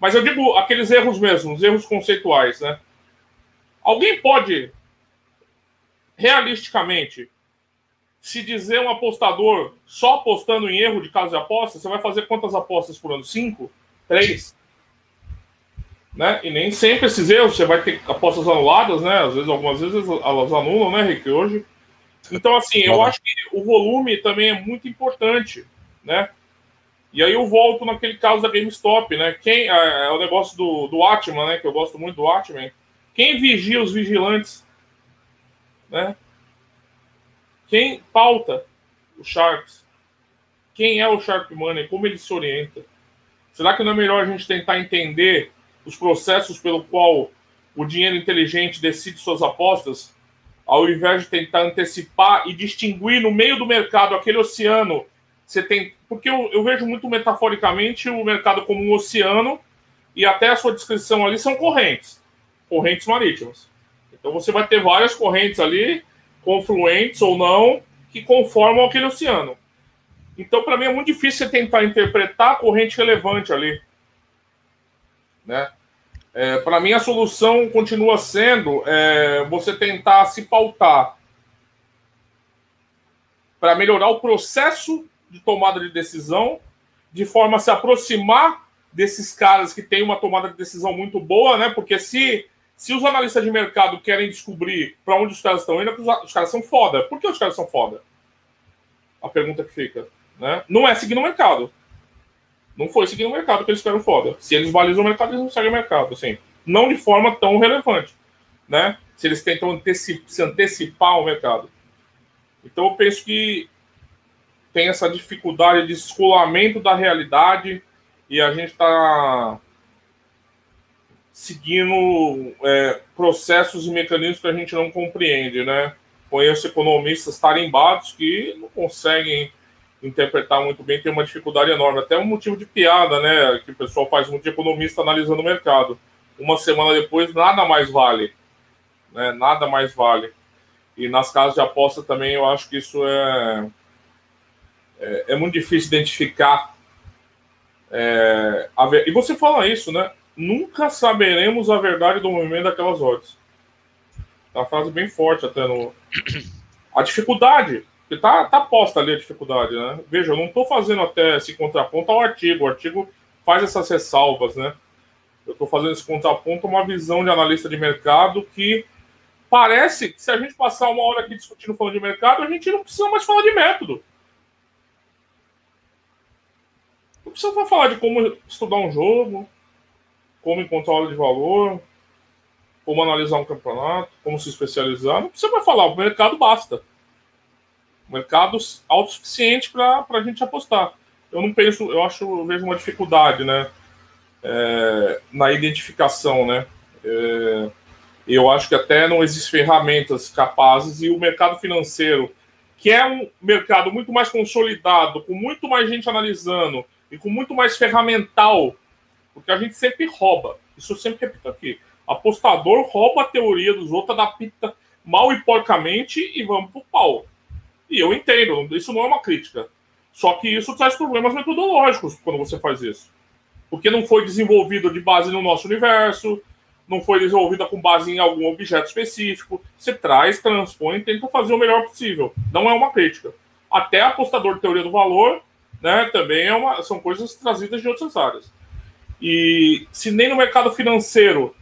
Speaker 2: Mas eu digo aqueles erros mesmo, os erros conceituais, né? Alguém pode, realisticamente, se dizer um apostador só apostando em erro de casa de apostas, você vai fazer quantas apostas por ano? Cinco? Três? né? E nem sempre esses erros, você vai ter apostas anuladas, né? Às vezes, algumas vezes elas anulam, né, Rick, hoje. Então, assim, eu acho que o volume também é muito importante, né? E aí eu volto naquele caso da GameStop, né? Quem é, é o negócio do, do Atman, né? Que eu gosto muito do Atman. Quem vigia os vigilantes, né? Quem pauta os Sharks? Quem é o Shark Money? Como ele se orienta? Será que não é melhor a gente tentar entender os processos pelo qual o dinheiro inteligente decide suas apostas ao invés de tentar antecipar e distinguir no meio do mercado aquele oceano, você tem. Porque eu, eu vejo muito metaforicamente o mercado como um oceano, e até a sua descrição ali são correntes correntes marítimas. Então você vai ter várias correntes ali, confluentes ou não, que conformam aquele oceano. Então, para mim, é muito difícil você tentar interpretar a corrente relevante ali. Né? É, para mim, a solução continua sendo é, você tentar se pautar para melhorar o processo de tomada de decisão, de forma a se aproximar desses caras que têm uma tomada de decisão muito boa, né? Porque se, se os analistas de mercado querem descobrir para onde os caras estão indo, é os caras são foda. Por que os caras são foda? A pergunta que fica. Né? Não é seguir no mercado. Não foi seguir no mercado que eles ficaram foda. Se eles balizam o mercado, eles não seguem o mercado. Assim, não de forma tão relevante. Né? Se eles tentam anteci se antecipar ao mercado. Então eu penso que tem essa dificuldade de escolamento da realidade e a gente está seguindo é, processos e mecanismos que a gente não compreende, né? Conheço economistas tarimbados que não conseguem interpretar muito bem, tem uma dificuldade enorme. Até um motivo de piada, né? Que o pessoal faz muito de economista analisando o mercado. Uma semana depois, nada mais vale. Né? Nada mais vale. E nas casas de aposta também, eu acho que isso é, é, é muito difícil identificar é, e você fala isso, né? Nunca saberemos a verdade do movimento daquelas odds. Tá uma frase bem forte até no. A dificuldade. Que tá, tá posta ali a dificuldade, né? Veja, eu não estou fazendo até esse contraponto ao artigo. O artigo faz essas ressalvas, né? Eu estou fazendo esse contraponto a uma visão de analista de mercado que parece que se a gente passar uma hora aqui discutindo falando de mercado, a gente não precisa mais falar de método. Não precisa falar de como estudar um jogo, como encontrar hora de valor, como analisar um campeonato, como se especializar. Não precisa mais falar, o mercado basta. Mercado autossuficiente para a gente apostar. Eu não penso, eu acho, eu vejo uma dificuldade, né? É, na identificação, né? É, eu acho que até não existem ferramentas capazes e o mercado financeiro, que é um mercado muito mais consolidado, com muito mais gente analisando, e com muito mais ferramental, porque a gente sempre rouba. Isso eu sempre repito aqui. Apostador rouba a teoria dos outros, adapta mal e porcamente e vamos pro pau. E eu entendo, isso não é uma crítica. Só que isso traz problemas metodológicos quando você faz isso. Porque não foi desenvolvido de base no nosso universo, não foi desenvolvida com base em algum objeto específico. Você traz, transpõe tenta fazer o melhor possível. Não é uma crítica. Até apostador de teoria do valor né, também é uma, são coisas trazidas de outras áreas. E se nem no mercado financeiro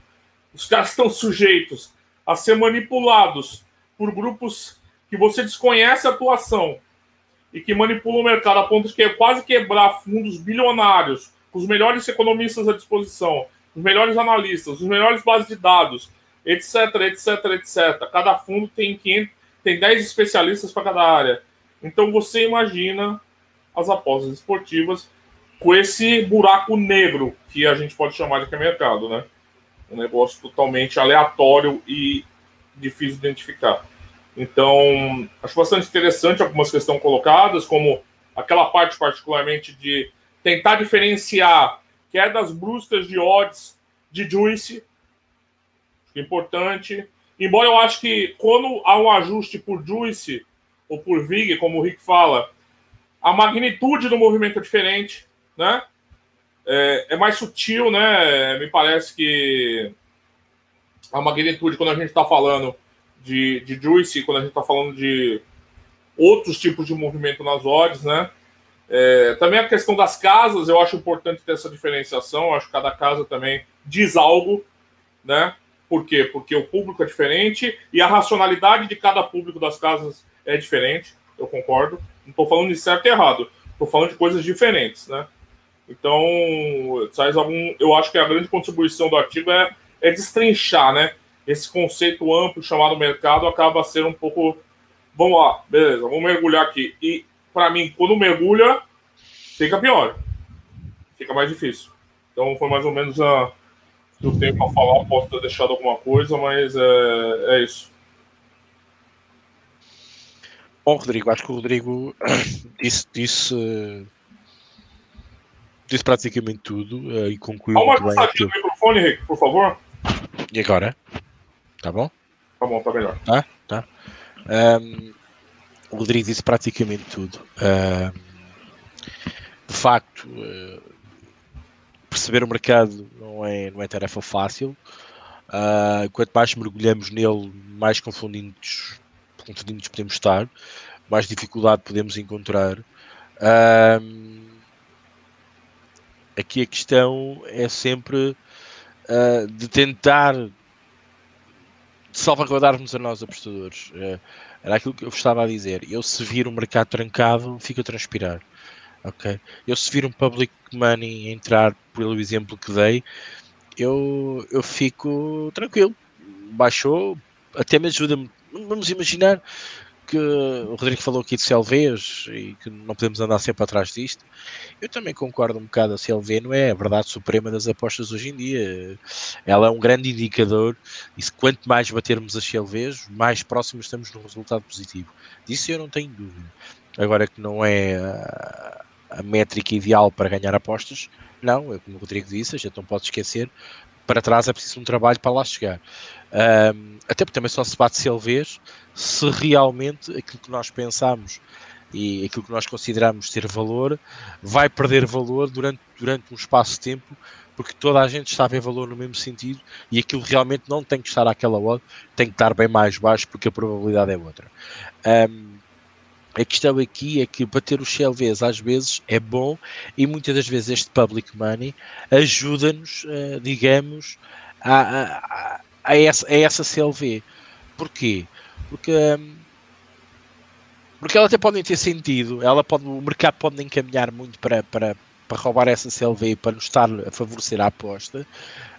Speaker 2: os caras estão sujeitos a ser manipulados por grupos que você desconhece a atuação e que manipulam o mercado a ponto de que quase quebrar fundos bilionários, com os melhores economistas à disposição, os melhores analistas, os melhores bases de dados, etc, etc, etc. Cada fundo tem 500, tem 10 especialistas para cada área. Então você imagina as apostas esportivas com esse buraco negro que a gente pode chamar de mercado, né? Um negócio totalmente aleatório e difícil de identificar. Então, acho bastante interessante algumas questões colocadas, como aquela parte particularmente de tentar diferenciar quedas bruscas de odds de Juice, é importante. Embora eu acho que quando há um ajuste por Juice ou por Vig, como o Rick fala, a magnitude do movimento é diferente, né? É, é, mais sutil, né? Me parece que a magnitude, quando a gente está falando de, de juice, quando a gente está falando de outros tipos de movimento nas odds, né? É, também a questão das casas, eu acho importante ter essa diferenciação. Eu acho que cada casa também diz algo, né? Por quê? Porque o público é diferente e a racionalidade de cada público das casas é diferente, eu concordo. Não estou falando de certo e errado. Estou falando de coisas diferentes, né? Então, algum. Eu acho que a grande contribuição do artigo é, é destrinchar, né? Esse conceito amplo chamado mercado acaba sendo um pouco. Vamos lá, beleza, vamos mergulhar aqui. E, para mim, quando mergulha, fica pior. Fica mais difícil. Então, foi mais ou menos a que eu tenho para falar. Posso ter deixado alguma coisa, mas é, é isso.
Speaker 1: Bom, Rodrigo, acho que o Rodrigo disse, disse, disse praticamente tudo uh, e concluiu.
Speaker 2: Há uma passadinha no microfone, Rick, por favor.
Speaker 1: E agora? Tá bom?
Speaker 2: Tá bom, tá melhor.
Speaker 1: Tá, tá. Um, o Rodrigo disse praticamente tudo. Um, de facto, uh, perceber o mercado não é, não é tarefa fácil. Uh, quanto mais mergulhamos nele, mais confundidos, confundidos podemos estar, mais dificuldade podemos encontrar. Uh, aqui a questão é sempre uh, de tentar salvaguardarmos a nós apostadores. era aquilo que eu estava a dizer. Eu se vir o mercado trancado, fico a transpirar. Ok? Eu se vir um public money entrar, pelo exemplo que dei, eu, eu fico tranquilo. Baixou, até me ajuda. Vamos imaginar que o Rodrigo falou aqui de CLVs e que não podemos andar sempre atrás disto. Eu também concordo um bocado. A CLV não é a verdade suprema das apostas hoje em dia. Ela é um grande indicador e se quanto mais batermos as CLVs, mais próximos estamos de um resultado positivo. Disso eu não tenho dúvida. Agora que não é a, métrica ideal para ganhar apostas, não, é como o Rodrigo disse, a gente não pode esquecer, para trás é preciso um trabalho para lá chegar. Um, até porque também só se bate CLVs se realmente aquilo que nós pensamos e aquilo que nós consideramos ter valor vai perder valor durante, durante um espaço de tempo porque toda a gente está a ver valor no mesmo sentido e aquilo realmente não tem que estar àquela hora, tem que estar bem mais baixo porque a probabilidade é outra. Um, a questão aqui é que bater os CLVs às vezes é bom e muitas das vezes este public money ajuda-nos, uh, digamos, a, a, essa, a essa CLV. Porquê? Porque, um, porque elas até podem ter sentido, ela pode, o mercado pode encaminhar muito para, para, para roubar essa CLV para nos estar a favorecer a aposta,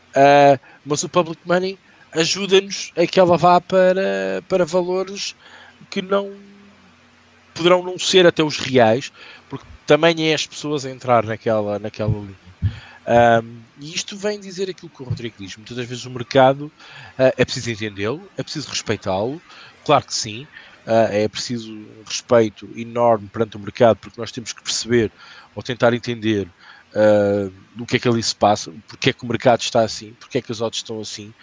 Speaker 1: uh, mas o public money ajuda-nos a que ela vá para, para valores que não poderão não ser até os reais, porque também é as pessoas a entrar naquela, naquela linha. Um, e isto vem dizer aquilo que o Rodrigo diz. Muitas das vezes o mercado uh, é preciso entendê-lo, é preciso respeitá-lo, claro que sim, uh, é preciso um respeito enorme perante o mercado, porque nós temos que perceber ou tentar entender uh, o que é que ali se passa, porque é que o mercado está assim, porque é que as odds estão assim,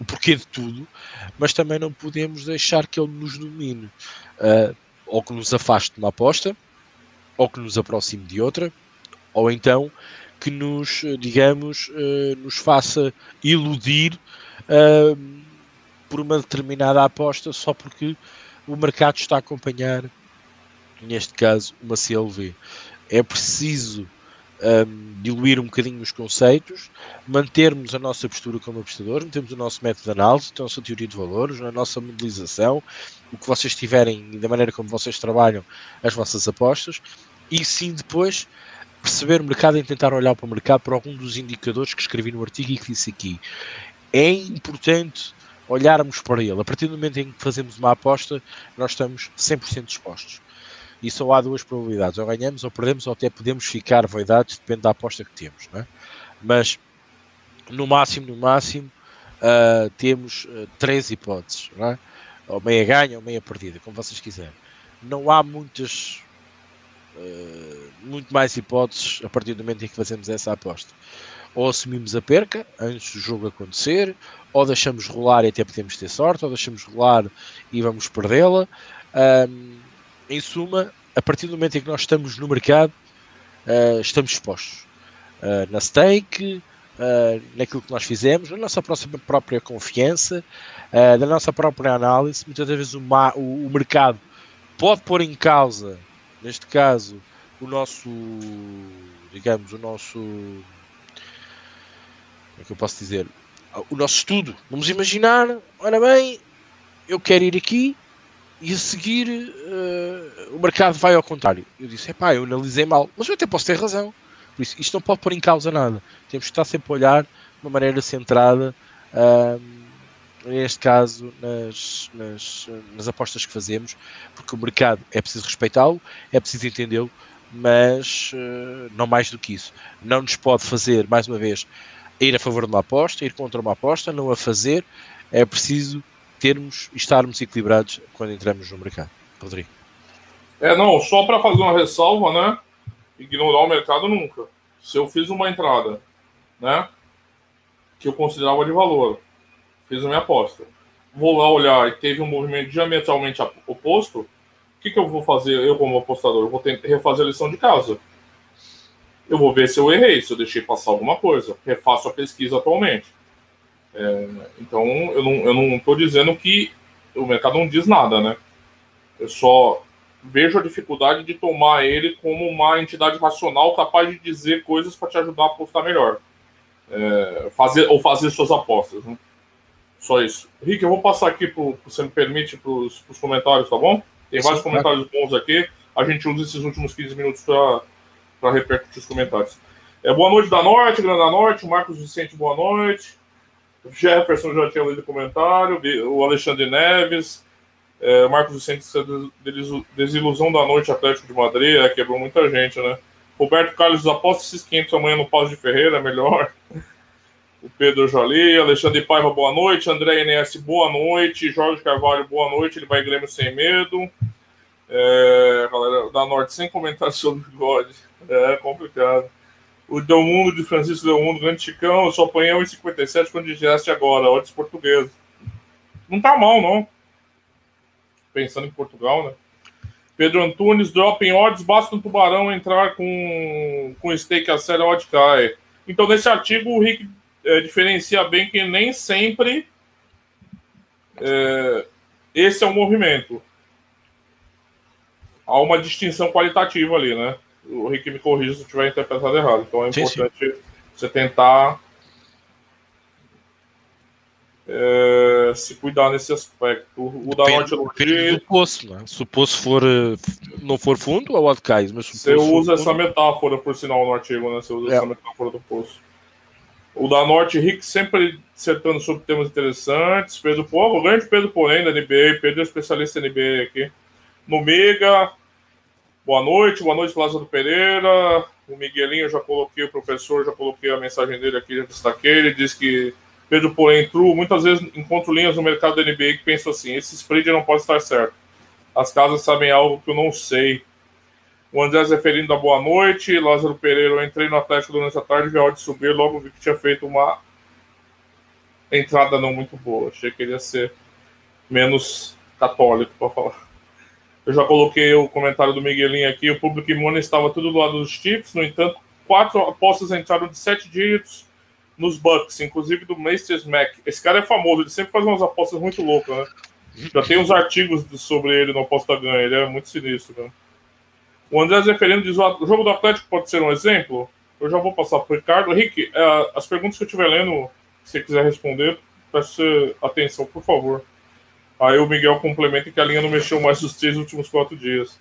Speaker 1: o porquê de tudo, mas também não podemos deixar que ele nos domine. Uh, ou que nos afaste de uma aposta, ou que nos aproxime de outra, ou então que nos, digamos, uh, nos faça iludir por uma determinada aposta só porque o mercado está a acompanhar, neste caso, uma CLV. É preciso um, diluir um bocadinho os conceitos, mantermos a nossa postura como apostadores, mantermos o nosso método de análise, a nossa teoria de valores, a nossa modelização, o que vocês tiverem da maneira como vocês trabalham as vossas apostas, e sim depois perceber o mercado e tentar olhar para o mercado para algum dos indicadores que escrevi no artigo e que disse aqui. É importante olharmos para ele. A partir do momento em que fazemos uma aposta, nós estamos 100% dispostos e só há duas probabilidades, ou ganhamos ou perdemos, ou até podemos ficar voidados, depende da aposta que temos, é? mas no máximo, no máximo, uh, temos uh, três hipóteses, é? ou meia ganha ou meia perdida, como vocês quiserem. Não há muitas, uh, muito mais hipóteses a partir do momento em que fazemos essa aposta. Ou assumimos a perca antes do jogo acontecer, ou deixamos rolar e até podemos ter sorte, ou deixamos rolar e vamos perdê-la. Em suma, a partir do momento em que nós estamos no mercado, uh, estamos expostos uh, na stake, naquilo que nós fizemos, na nossa própria confiança, na nossa própria análise. Muitas vezes o, o, mercado pode pôr em causa, neste caso, o nosso, digamos, o nosso, como é que eu posso dizer, o nosso estudo. Vamos imaginar, ora bem, eu quero ir aqui, e a seguir uh, o mercado vai ao contrário. Eu disse, é pá, eu analisei mal, mas eu até posso ter razão. Por isso, isto não pode pôr em causa nada. Temos que estar sempre a olhar de uma maneira centrada, uh, neste caso, nas, nas, nas, apostas que fazemos, porque o mercado é preciso respeitá-lo, é preciso entendê-lo, mas uh, não mais do que isso. Não nos pode fazer, mais uma vez, ir a favor de uma aposta, ir contra uma aposta, não a fazer. É preciso termos e estarmos equilibrados quando entramos no mercado. Rodrigo.
Speaker 2: É, não, só para fazer uma ressalva, né? Ignorar o mercado nunca. Se eu fiz uma entrada, né? Que eu considerava de valor, fiz a minha aposta. Vou lá olhar e teve um movimento diametralmente oposto. O que, que eu vou fazer, eu como apostador? Eu vou refazer a lição de casa. Eu vou ver se eu errei, se eu deixei passar alguma coisa. Refaço a pesquisa atualmente. É, então, eu não, eu não estou dizendo que o mercado não diz nada, né? Eu só vejo a dificuldade de tomar ele como uma entidade racional capaz de dizer coisas para te ajudar a apostar melhor. É, fazer, ou fazer suas apostas. Né? Só isso. Rick, eu vou passar aqui, pro, você me permite, para os comentários, tá bom? Tem Sim, vários comentários bons aqui. A gente usa esses últimos 15 minutos para repercutir os comentários. É, boa noite da Norte, Grande da Norte. Marcos Vicente, boa noite. Jefferson já tinha lido o comentário. O Alexandre Neves. É, Marcos Vicente, desilusão da noite Atlético de Madrid, é, quebrou muita gente, né? Roberto Carlos, aposta esses 500 amanhã no Paz de Ferreira, é melhor. O Pedro Jali, Alexandre Paiva, boa noite. André NS, boa noite. Jorge Carvalho, boa noite. Ele vai Grêmio sem medo. É, galera da Norte, sem comentários sobre o God. É complicado. O Del Mundo de Francisco Del Mundo, grande Chicão. Só apanhei 1,57 quando digeste agora. Odds português. Não tá mal, não pensando em Portugal, né? Pedro Antunes, drop em odds, basta um tubarão entrar com, com stake a sério, odd cai. Então, nesse artigo, o Rick é, diferencia bem que nem sempre é, esse é o movimento. Há uma distinção qualitativa ali, né? O Rick me corrija se eu estiver interpretado errado. Então, é importante sim. você tentar é, se cuidar nesse aspecto. O da Norte
Speaker 1: do poço, né? Se o poço for, não for fundo, é o cai. Mas
Speaker 2: Você usa essa metáfora, por sinal, no artigo, né? Você usa é. essa metáfora do poço. O da Norte Rick sempre acertando sobre temas interessantes. Pedro Povo, o grande Pedro Porém da NBA. Pedro é especialista em NBA aqui. No Mega. Boa noite, boa noite, Lázaro Pereira. O Miguelinho, já coloquei, o professor, já coloquei a mensagem dele aqui, já destaquei. Ele disse que Pedro Porém True, muitas vezes encontro linhas no mercado da NBA que pensam assim: esse spread não pode estar certo. As casas sabem algo que eu não sei. O André Zeferino da Boa Noite. Lázaro Pereira, eu entrei no Atlético durante a tarde, vi a hora de subir, logo vi que tinha feito uma entrada não muito boa. Achei que ele ia ser menos católico, para falar. Eu já coloquei o comentário do Miguelinho aqui. O público imune estava tudo do lado dos Chiefs, no entanto, quatro apostas entraram de sete dígitos nos Bucks, inclusive do Meister Mac. Esse cara é famoso, ele sempre faz umas apostas muito loucas, né? Já tem uns artigos sobre ele no Aposta Ganha, ele é muito sinistro, né? O André Zeferino diz: o jogo do Atlético pode ser um exemplo? Eu já vou passar para o Ricardo. Rick, é, as perguntas que eu estiver lendo, se quiser responder, preste atenção, por favor. Aí o Miguel complementa que a linha não mexeu mais nos três últimos quatro dias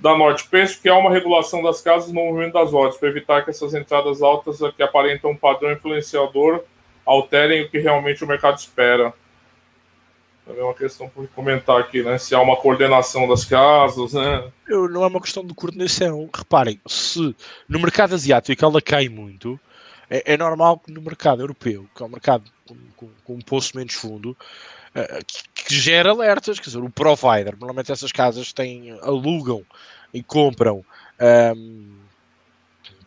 Speaker 2: da Norte. Penso que há uma regulação das casas no movimento das ordens, para evitar que essas entradas altas que aparentam um padrão influenciador alterem o que realmente o mercado espera. É uma questão por comentar aqui, né? Se há uma coordenação das casas, né?
Speaker 1: Eu, não é uma questão de coordenação. Reparem, se no mercado asiático ela cai muito, é, é normal que no mercado europeu, que é um mercado com, com, com um poço menos fundo, uh, que, que, gera alertas. Quer dizer, o provider, normalmente essas casas têm, alugam e compram um,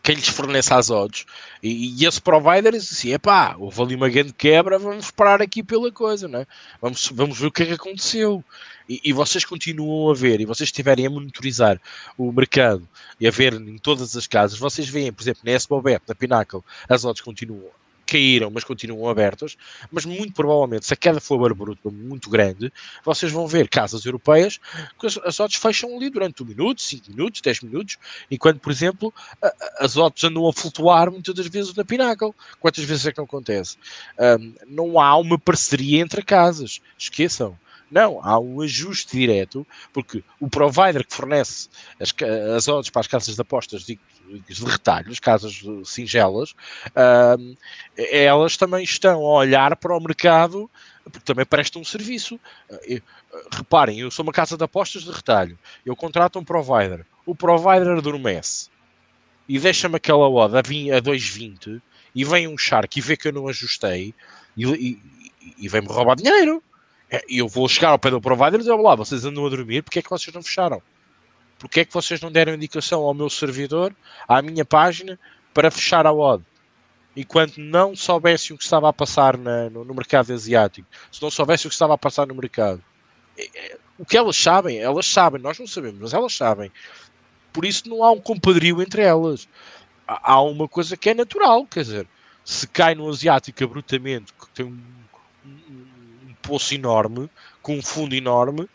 Speaker 1: quem lhes fornece as odds. E, e, esse provider diz assim: epá, houve ali uma grande quebra, vamos parar aqui pela coisa, né? vamos, vamos ver o que é que aconteceu. E, e, vocês continuam a ver, e vocês estiverem a monitorizar o mercado e a ver em todas as casas, vocês veem, por exemplo, na SBOBEP, na Pinnacle, as odds continuam caíram, mas continuam abertas, mas muito provavelmente, se a queda for barbaruta muito grande, vocês vão ver casas europeias que as odds fecham ali durante um minuto, 5 minutos, 10 minutos, enquanto, por exemplo, as odds andam a flutuar muitas das vezes na Pinnacle. Quantas vezes é que não acontece? Um, não há uma parceria entre casas, esqueçam. Não, há um ajuste direto, porque o provider que fornece as, as odds para as casas de apostas de, de retalho, as casas singelas, uh, elas também estão a olhar para o mercado porque também prestam um serviço. Uh, reparem, eu sou uma casa de apostas de retalho, eu contrato um provider, o provider adormece e deixa-me aquela odd a, a 2,20 e vem um shark e vê que eu não ajustei e, e, e vem-me roubar dinheiro. É, eu vou chegar ao pé do provider e dizer: Olá, vocês andam a dormir, porque é que vocês não fecharam? Porque é que vocês não deram indicação ao meu servidor, à minha página, para fechar a odd? Enquanto não soubessem o que estava a passar na, no, no, mercado asiático, se não soubessem o que estava a passar no mercado, é, é, o que elas sabem, elas sabem, nós não sabemos, mas elas sabem. Por isso não há um compadrio entre elas. Há, uma coisa que é natural, quer dizer, se cai no asiático abruptamente, que tem um, um, um poço enorme, com um fundo enorme,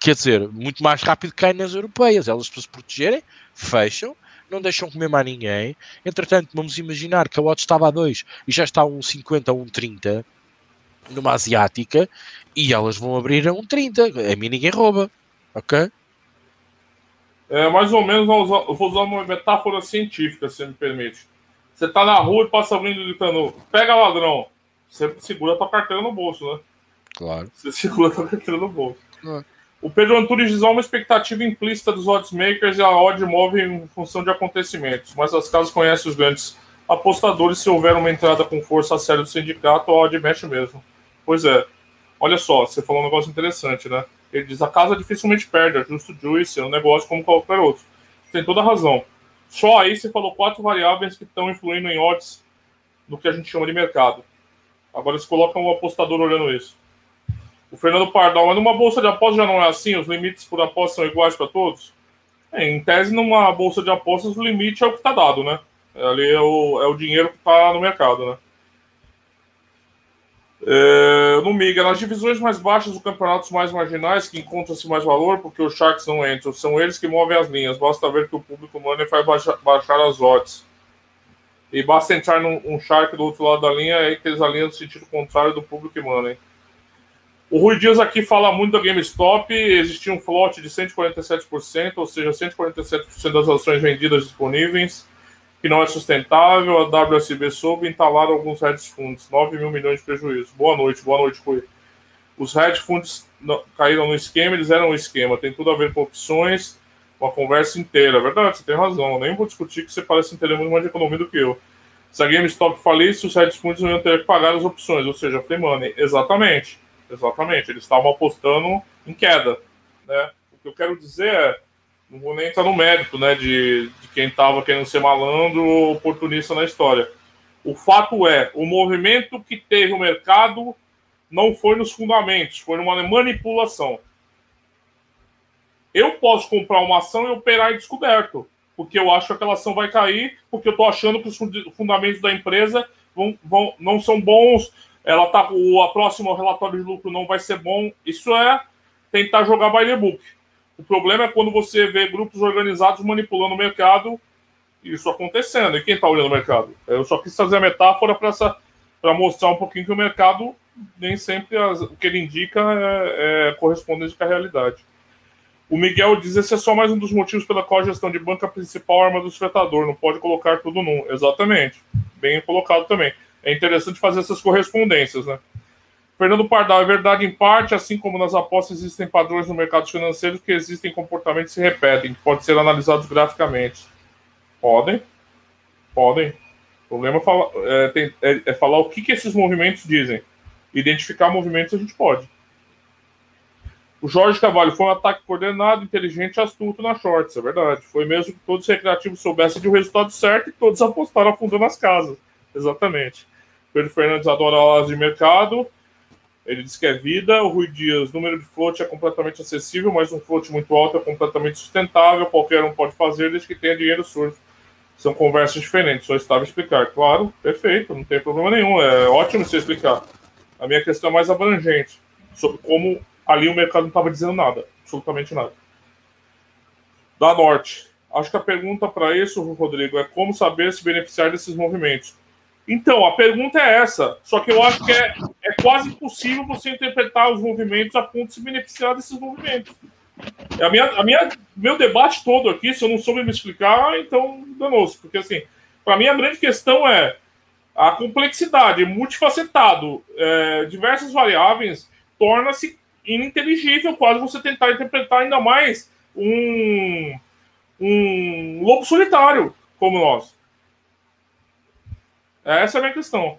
Speaker 1: quer dizer, muito mais rápido cai nas europeias. Elas, para se protegerem, fecham, não deixam comer mais ninguém. Entretanto, vamos imaginar que a Watch estava a 2 e já está a 1,50 um ou 1,30 um numa asiática e elas vão abrir a 1,30. Um a mim ninguém rouba, ok?
Speaker 2: É, mais ou menos, eu vou usar uma metáfora científica, se me permite. Você tá na rua e passa alguém gritando, pega ladrão. Você segura a tua carteira no bolso, né?
Speaker 1: Claro.
Speaker 2: Você segura a carteira no bolso. É. O Pedro Antunes diz uma expectativa implícita dos oddsmakers e a odd move em função de acontecimentos, mas as casas conhecem os grandes apostadores. Se houver uma entrada com força a sério do sindicato, a odd mexe mesmo. Pois é. Olha só, você falou um negócio interessante, né? Ele diz: a casa dificilmente perde, é justo juice, é um negócio como qualquer outro. Tem toda a razão. Só aí você falou quatro variáveis que estão influindo em odds no que a gente chama de mercado. Agora você coloca um apostador olhando isso. O Fernando Pardal, mas numa bolsa de apostas já não é assim? Os limites por aposta são iguais para todos? É, em tese, numa bolsa de apostas, o limite é o que está dado, né? Ali é o, é o dinheiro que está no mercado, né? É, no MIGA, nas divisões mais baixas, os campeonatos mais marginais, que encontram-se mais valor, porque os Sharks não entram, são eles que movem as linhas. Basta ver que o público money faz baixar, baixar as odds. E basta entrar num um Shark do outro lado da linha, aí que eles alinham no sentido contrário do público money. O Rui Dias aqui fala muito da GameStop. Existia um float de 147%, ou seja, 147% das ações vendidas disponíveis, que não é sustentável. A WSB soube entalar alguns hedge funds, 9 mil milhões de prejuízo. Boa noite, boa noite, Rui. Os hedge funds caíram no esquema, eles eram um esquema. Tem tudo a ver com opções, uma conversa inteira. É verdade, você tem razão. Nem vou discutir que você parece entender muito mais de economia do que eu. Se a GameStop falisse, os hedge funds iam ter que pagar as opções, ou seja, free money. Exatamente. Exatamente, eles estavam apostando em queda. Né? O que eu quero dizer é, não vou nem entrar no mérito né, de, de quem estava querendo ser malandro ou oportunista na história. O fato é, o movimento que teve o mercado não foi nos fundamentos, foi numa manipulação. Eu posso comprar uma ação e operar em descoberto, porque eu acho que aquela ação vai cair, porque eu estou achando que os fundamentos da empresa vão, vão, não são bons, ela tá o a próximo relatório de lucro não vai ser bom. Isso é tentar jogar by book. O problema é quando você vê grupos organizados manipulando o mercado, isso acontecendo. E quem está olhando o mercado? Eu só quis fazer a metáfora para mostrar um pouquinho que o mercado nem sempre as, o que ele indica é, é correspondente com a realidade. O Miguel diz esse é só mais um dos motivos pela qual a gestão de banca principal é arma do espectador. Não pode colocar tudo num. Exatamente. Bem colocado também é interessante fazer essas correspondências, né? Fernando Pardal, é verdade em parte, assim como nas apostas existem padrões no mercado financeiro que existem comportamentos que se repetem, que podem ser analisados graficamente. Podem, podem. O problema é falar, é, tem, é, é falar o que, que esses movimentos dizem. Identificar movimentos a gente pode. O Jorge Cavalho foi um ataque coordenado, inteligente e astuto na shorts, é verdade. Foi mesmo que todos os recreativos soubessem de um resultado certo e todos apostaram a fundo nas casas. Exatamente. Pedro Fernandes adora aulas de mercado. Ele diz que é vida. O Rui Dias, número de float é completamente acessível, mas um float muito alto é completamente sustentável. Qualquer um pode fazer desde que tenha dinheiro surf. São conversas diferentes, só estava explicar. Claro, perfeito, não tem problema nenhum. É ótimo você explicar. A minha questão é mais abrangente, sobre como ali o mercado não estava dizendo nada, absolutamente nada. Da Norte. Acho que a pergunta para isso, Rodrigo, é como saber se beneficiar desses movimentos. Então, a pergunta é essa. Só que eu acho que é, é quase impossível você interpretar os movimentos a ponto de se beneficiar desses movimentos. A minha, a minha, meu debate todo aqui, se eu não soube me explicar, então danou-se. Porque, assim, para mim a grande questão é a complexidade, multifacetado, é, diversas variáveis, torna-se ininteligível quase você tentar interpretar ainda mais um, um lobo solitário como nós. Essa é a minha questão.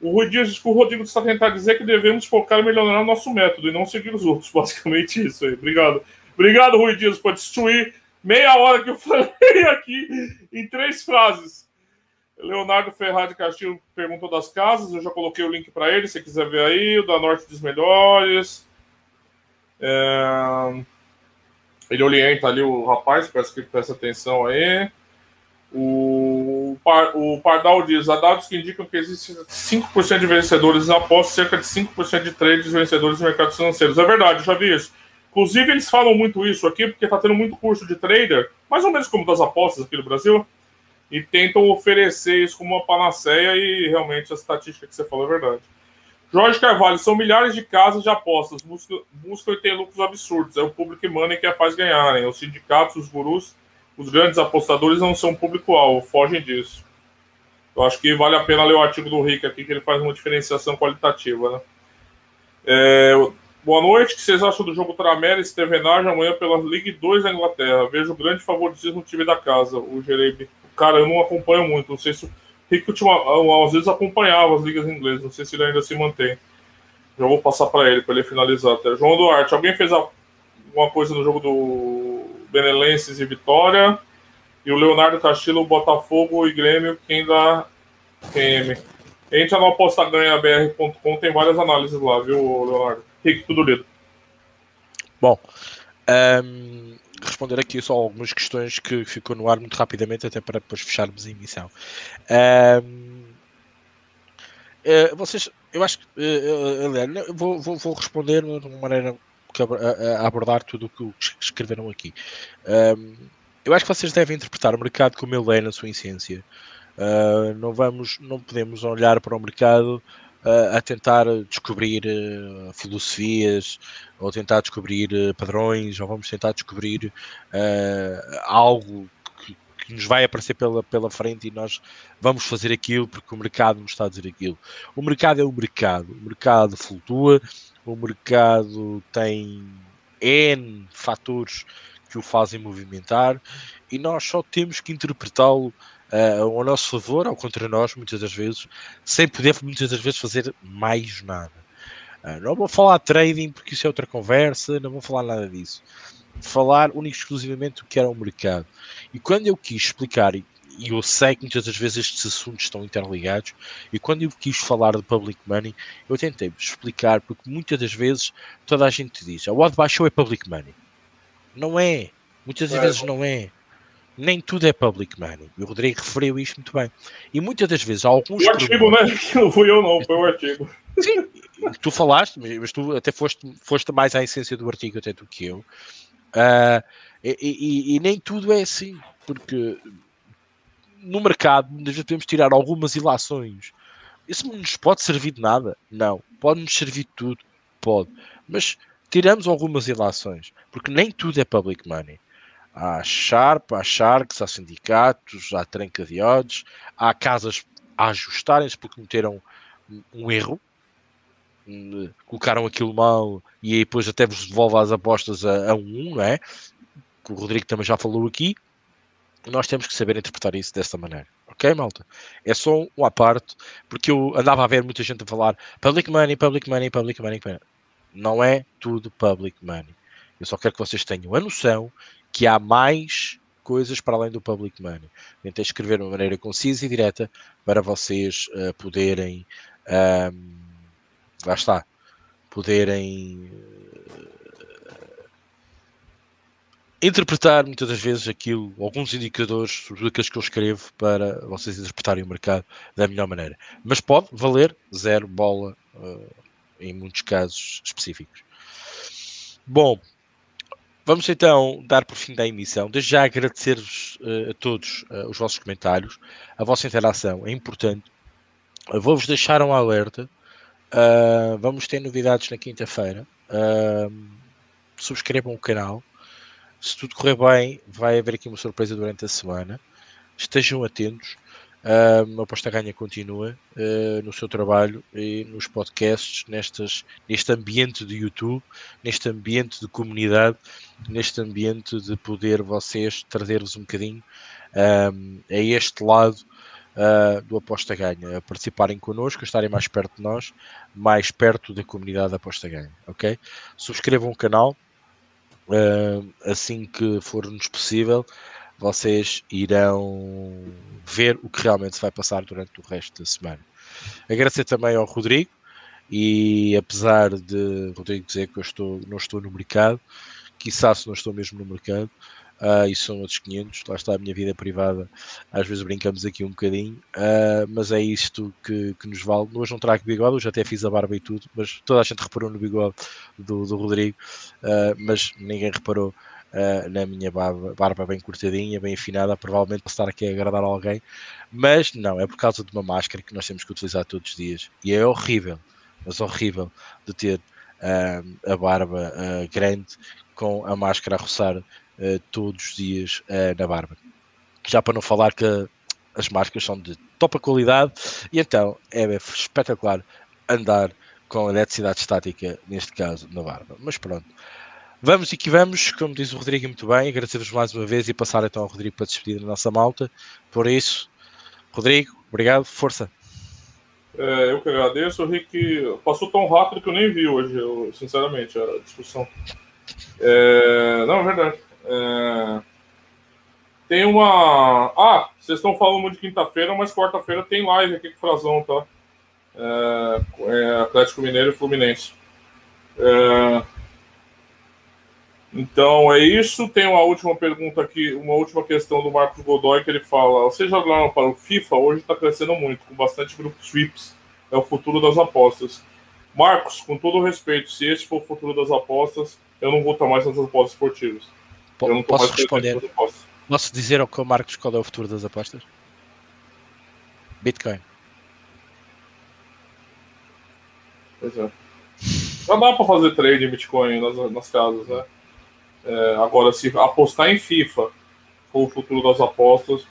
Speaker 2: O Rui Dias, o Rodrigo está tentando dizer que devemos focar em melhorar o nosso método e não seguir os outros. Basicamente isso aí. Obrigado. Obrigado, Rui Dias, por destruir meia hora que eu falei aqui em três frases. Leonardo Ferrari Castilho perguntou das casas, eu já coloquei o link para ele, se quiser ver aí, o da Norte dos Melhores. É... Ele orienta ali o rapaz, peço que preste atenção aí. O, Par, o Pardal diz: há dados que indicam que existe 5% de vencedores após cerca de 5% de trades vencedores no mercado financeiro. É verdade, já vi isso. Inclusive, eles falam muito isso aqui, porque está tendo muito curso de trader, mais ou menos como das apostas aqui no Brasil, e tentam oferecer isso como uma panaceia, e realmente a estatística que você falou é verdade. Jorge Carvalho, são milhares de casas de apostas, buscam, buscam e têm lucros absurdos. É o public money que a faz ganharem. Os sindicatos, os gurus, os grandes apostadores não são público-alvo, fogem disso. Eu acho que vale a pena ler o artigo do Rick aqui, que ele faz uma diferenciação qualitativa. Né? É, boa noite, o que vocês acham do jogo Tramera e Stevenage amanhã pela Ligue 2 da Inglaterra? Vejo grande favoritismo no time da casa, o Jerebe. Cara, eu não acompanho muito, não sei se Rick ultima, às vezes acompanhava as ligas inglesas, não sei se ele ainda se mantém. Já vou passar para ele, para ele finalizar até. João Duarte, alguém fez alguma coisa no jogo do Benelenses e Vitória? E o Leonardo Castillo, Botafogo e Grêmio, quem dá PM. Entra no apostaganhabr.com, tem várias análises lá, viu, Leonardo? Rick, tudo lido.
Speaker 1: Bom, um, responder aqui só algumas questões que ficou no ar muito rapidamente, até para depois fecharmos a emissão. Um, uh, vocês, eu acho que, uh, uh, vou, vou, vou, responder de uma maneira que a, abordar tudo o que escreveram aqui. Um, eu acho que vocês devem interpretar o mercado como ele é na sua essência. Uh, não vamos, não podemos olhar para o mercado uh, a tentar descobrir uh, filosofias ou tentar descobrir padrões ou vamos tentar descobrir algo que, que, nos vai aparecer pela, pela frente e nós vamos fazer aquilo porque o mercado nos está a dizer aquilo. O mercado é o mercado, o mercado flutua, o mercado tem N fatores que o fazem movimentar e nós só temos que interpretá-lo uh, ao nosso favor ou contra nós, muitas das vezes, sem poder muitas das vezes fazer mais nada. Uh, não vou falar trading porque isso é outra conversa, não vou falar nada disso. Falar único e exclusivamente do que era o mercado. E quando eu quis explicar, e eu sei que muitas das vezes estes assuntos estão interligados, e quando eu quis falar de public money, eu tentei explicar, porque muitas das vezes toda a gente diz: a odd baixou é public money. Não é. Muitas é. vezes não é nem tudo é public money. E o Rodrigo referiu isto muito bem. E muitas das vezes alguns.
Speaker 2: O artigo, né? Não fui eu, não, foi o artigo.
Speaker 1: Sim, tu falaste, mas tu até foste, foste mais à essência do artigo até do que eu. Uh, e, e, e, nem tudo é assim, porque no mercado muitas vezes podemos tirar algumas ilações. Isso nos pode servir de nada? Não. Pode nos servir de tudo? Pode. Mas tiramos algumas ilações, porque nem tudo é public money há Sharp, há Sharks, há sindicatos, há tranca de odds, há casas a ajustarem-se porque cometeram um erro, colocaram aquilo mal e depois até vos devolve as apostas a, a um, não é? Que o Rodrigo também já falou aqui. Nós temos que saber interpretar isso desta maneira. Ok, malta? É só um à parte, porque eu andava a ver muita gente a falar public money, public money, public money. Não é tudo public money. Eu só quero que vocês tenham a noção que há mais coisas para além do public money. Tentei escrever de uma maneira concisa e direta para vocês uh, poderem. Um, lá está. Poderem. Uh, interpretar muitas das vezes aquilo, alguns indicadores sobre aqueles que eu escrevo para vocês interpretarem o mercado da melhor maneira. Mas pode valer zero bola uh, em muitos casos específicos. Bom, Vamos então dar por fim da emissão. Desde já agradecer-vos uh, a todos uh, os vossos comentários, a vossa interação é importante. Vou-vos deixar um alerta. vamos ter novidades na quinta-feira. subscrevam o canal. Se tudo correr bem, vai haver aqui uma surpresa durante a semana. Estejam atentos. Uh, a Aposta Ganha continua uh, no seu trabalho e nos podcasts, nestas, neste ambiente de YouTube, neste ambiente de comunidade, neste ambiente de poder vocês trazer-vos um bocadinho um, a este lado uh, do Aposta Ganha, a participarem connosco, a estarem mais perto de nós, mais perto da comunidade da Aposta Ganha, ok? Subscrevam o canal, assim que for-nos possível, vocês irão ver o que realmente se vai passar durante o resto da semana. Agradecer também ao Rodrigo e apesar de Rodrigo dizer que eu estou, não estou no mercado, quiçá se não estou mesmo no mercado, uh, isso são outros 500, lá está a minha vida privada, às vezes brincamos aqui um bocadinho, uh, mas é isto que, que nos vale. Hoje não trago bigode, hoje até fiz a barba e tudo, mas toda a gente reparou no bigode do, do Rodrigo, uh, mas ninguém reparou uh, na minha barba, barba bem cortadinha, bem afinada, provavelmente para estar aqui a agradar alguém, mas não, é por causa de uma máscara que nós temos que utilizar todos os dias. E é horrível, mas horrível de ter uh, a barba uh, grande com a máscara a roçar todos os dias na barba. Já para não falar que as máscaras são de topa qualidade e então é espetacular andar com eletricidade estática, neste caso na barba. Mas pronto, Vamos e que vamos, como diz o Rodrigo muito bem, agradecer-vos mais uma vez e passar então ao Rodrigo para despedir da nossa malta. Por isso, Rodrigo, obrigado, força.
Speaker 2: É, eu que agradeço, Rick passou tão rápido que eu nem vi hoje, eu, sinceramente, a discussão. É, não, é verdade. É, tem uma. Ah, vocês estão falando de quinta-feira, mas quarta-feira tem live aqui com o Frazão, tá? É, é Atlético Mineiro e Fluminense. É, então é isso. Tem uma última pergunta aqui, uma última questão do Marcos Godoy que ele fala: vocês jogaram para o FIFA? Hoje está crescendo muito, com bastante grupos sweeps. É o futuro das apostas. Marcos, com todo respeito, se esse for o futuro das apostas, eu não vou estar mais nas apostas esportivas.
Speaker 1: Eu não posso responder? Posso dizer ao Marcos qual é o futuro das apostas? Bitcoin.
Speaker 2: Pois é. Já dá para fazer trade em Bitcoin nas, nas casas, né? É, agora, se apostar em FIFA for o futuro das apostas,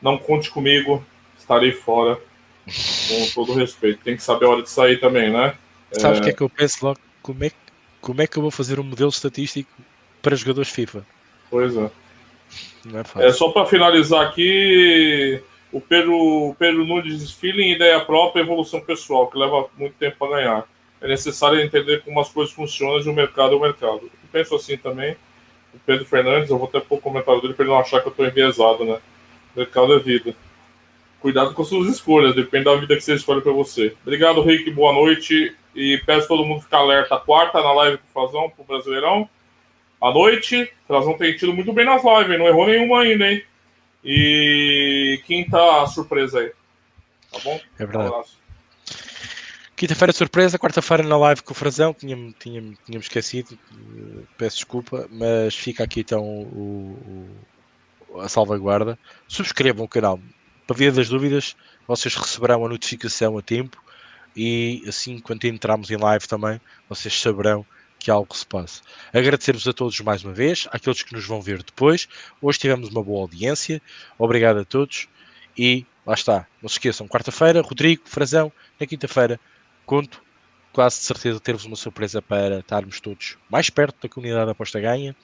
Speaker 2: não conte comigo, estarei fora. Com todo respeito. Tem que saber a hora de sair também, né?
Speaker 1: Sabe o é... que é que eu penso logo? Como é, como é que eu vou fazer um modelo estatístico para jogadores FIFA?
Speaker 2: Pois é. É, é, só para finalizar aqui, o Pedro, o Pedro Nunes diz feeling, ideia própria evolução pessoal, que leva muito tempo para ganhar. É necessário entender como as coisas funcionam e o mercado é o mercado. Eu penso assim também o Pedro Fernandes, eu vou até pôr o comentário dele para ele não achar que eu estou enviesado, né? Mercado é vida. Cuidado com suas escolhas, depende da vida que você escolhe para você. Obrigado, Rick, boa noite. E peço todo mundo ficar alerta. Quarta na live com o Frazão, pro Brasileirão. À noite, o Frazão tem tido muito bem nas lives, não errou nenhuma ainda, hein? E quinta surpresa aí. Tá bom?
Speaker 1: É verdade. Um Quinta-feira surpresa, quarta-feira na live com o Frazão, tínhamos, tínhamos, tínhamos esquecido, peço desculpa, mas fica aqui então o, o, a salvaguarda. Subscrevam o canal. Para via das dúvidas, vocês receberão a notificação a tempo e assim, quando entrarmos em live também, vocês saberão que algo se passa. Agradecer-vos a todos mais uma vez, àqueles que nos vão ver depois. Hoje tivemos uma boa audiência. Obrigado a todos e lá está. Não se esqueçam, quarta-feira, Rodrigo, Frazão, na quinta-feira conto quase de certeza ter-vos uma surpresa para estarmos todos mais perto da comunidade aposta ganha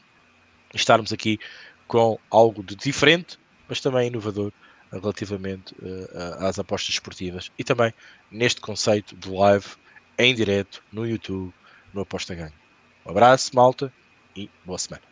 Speaker 1: e estarmos aqui com algo de diferente, mas também inovador relativamente uh, às apostas esportivas e também neste conceito de live em direto no YouTube no Aposta Ganho. Um abraço, malta, e boa semana.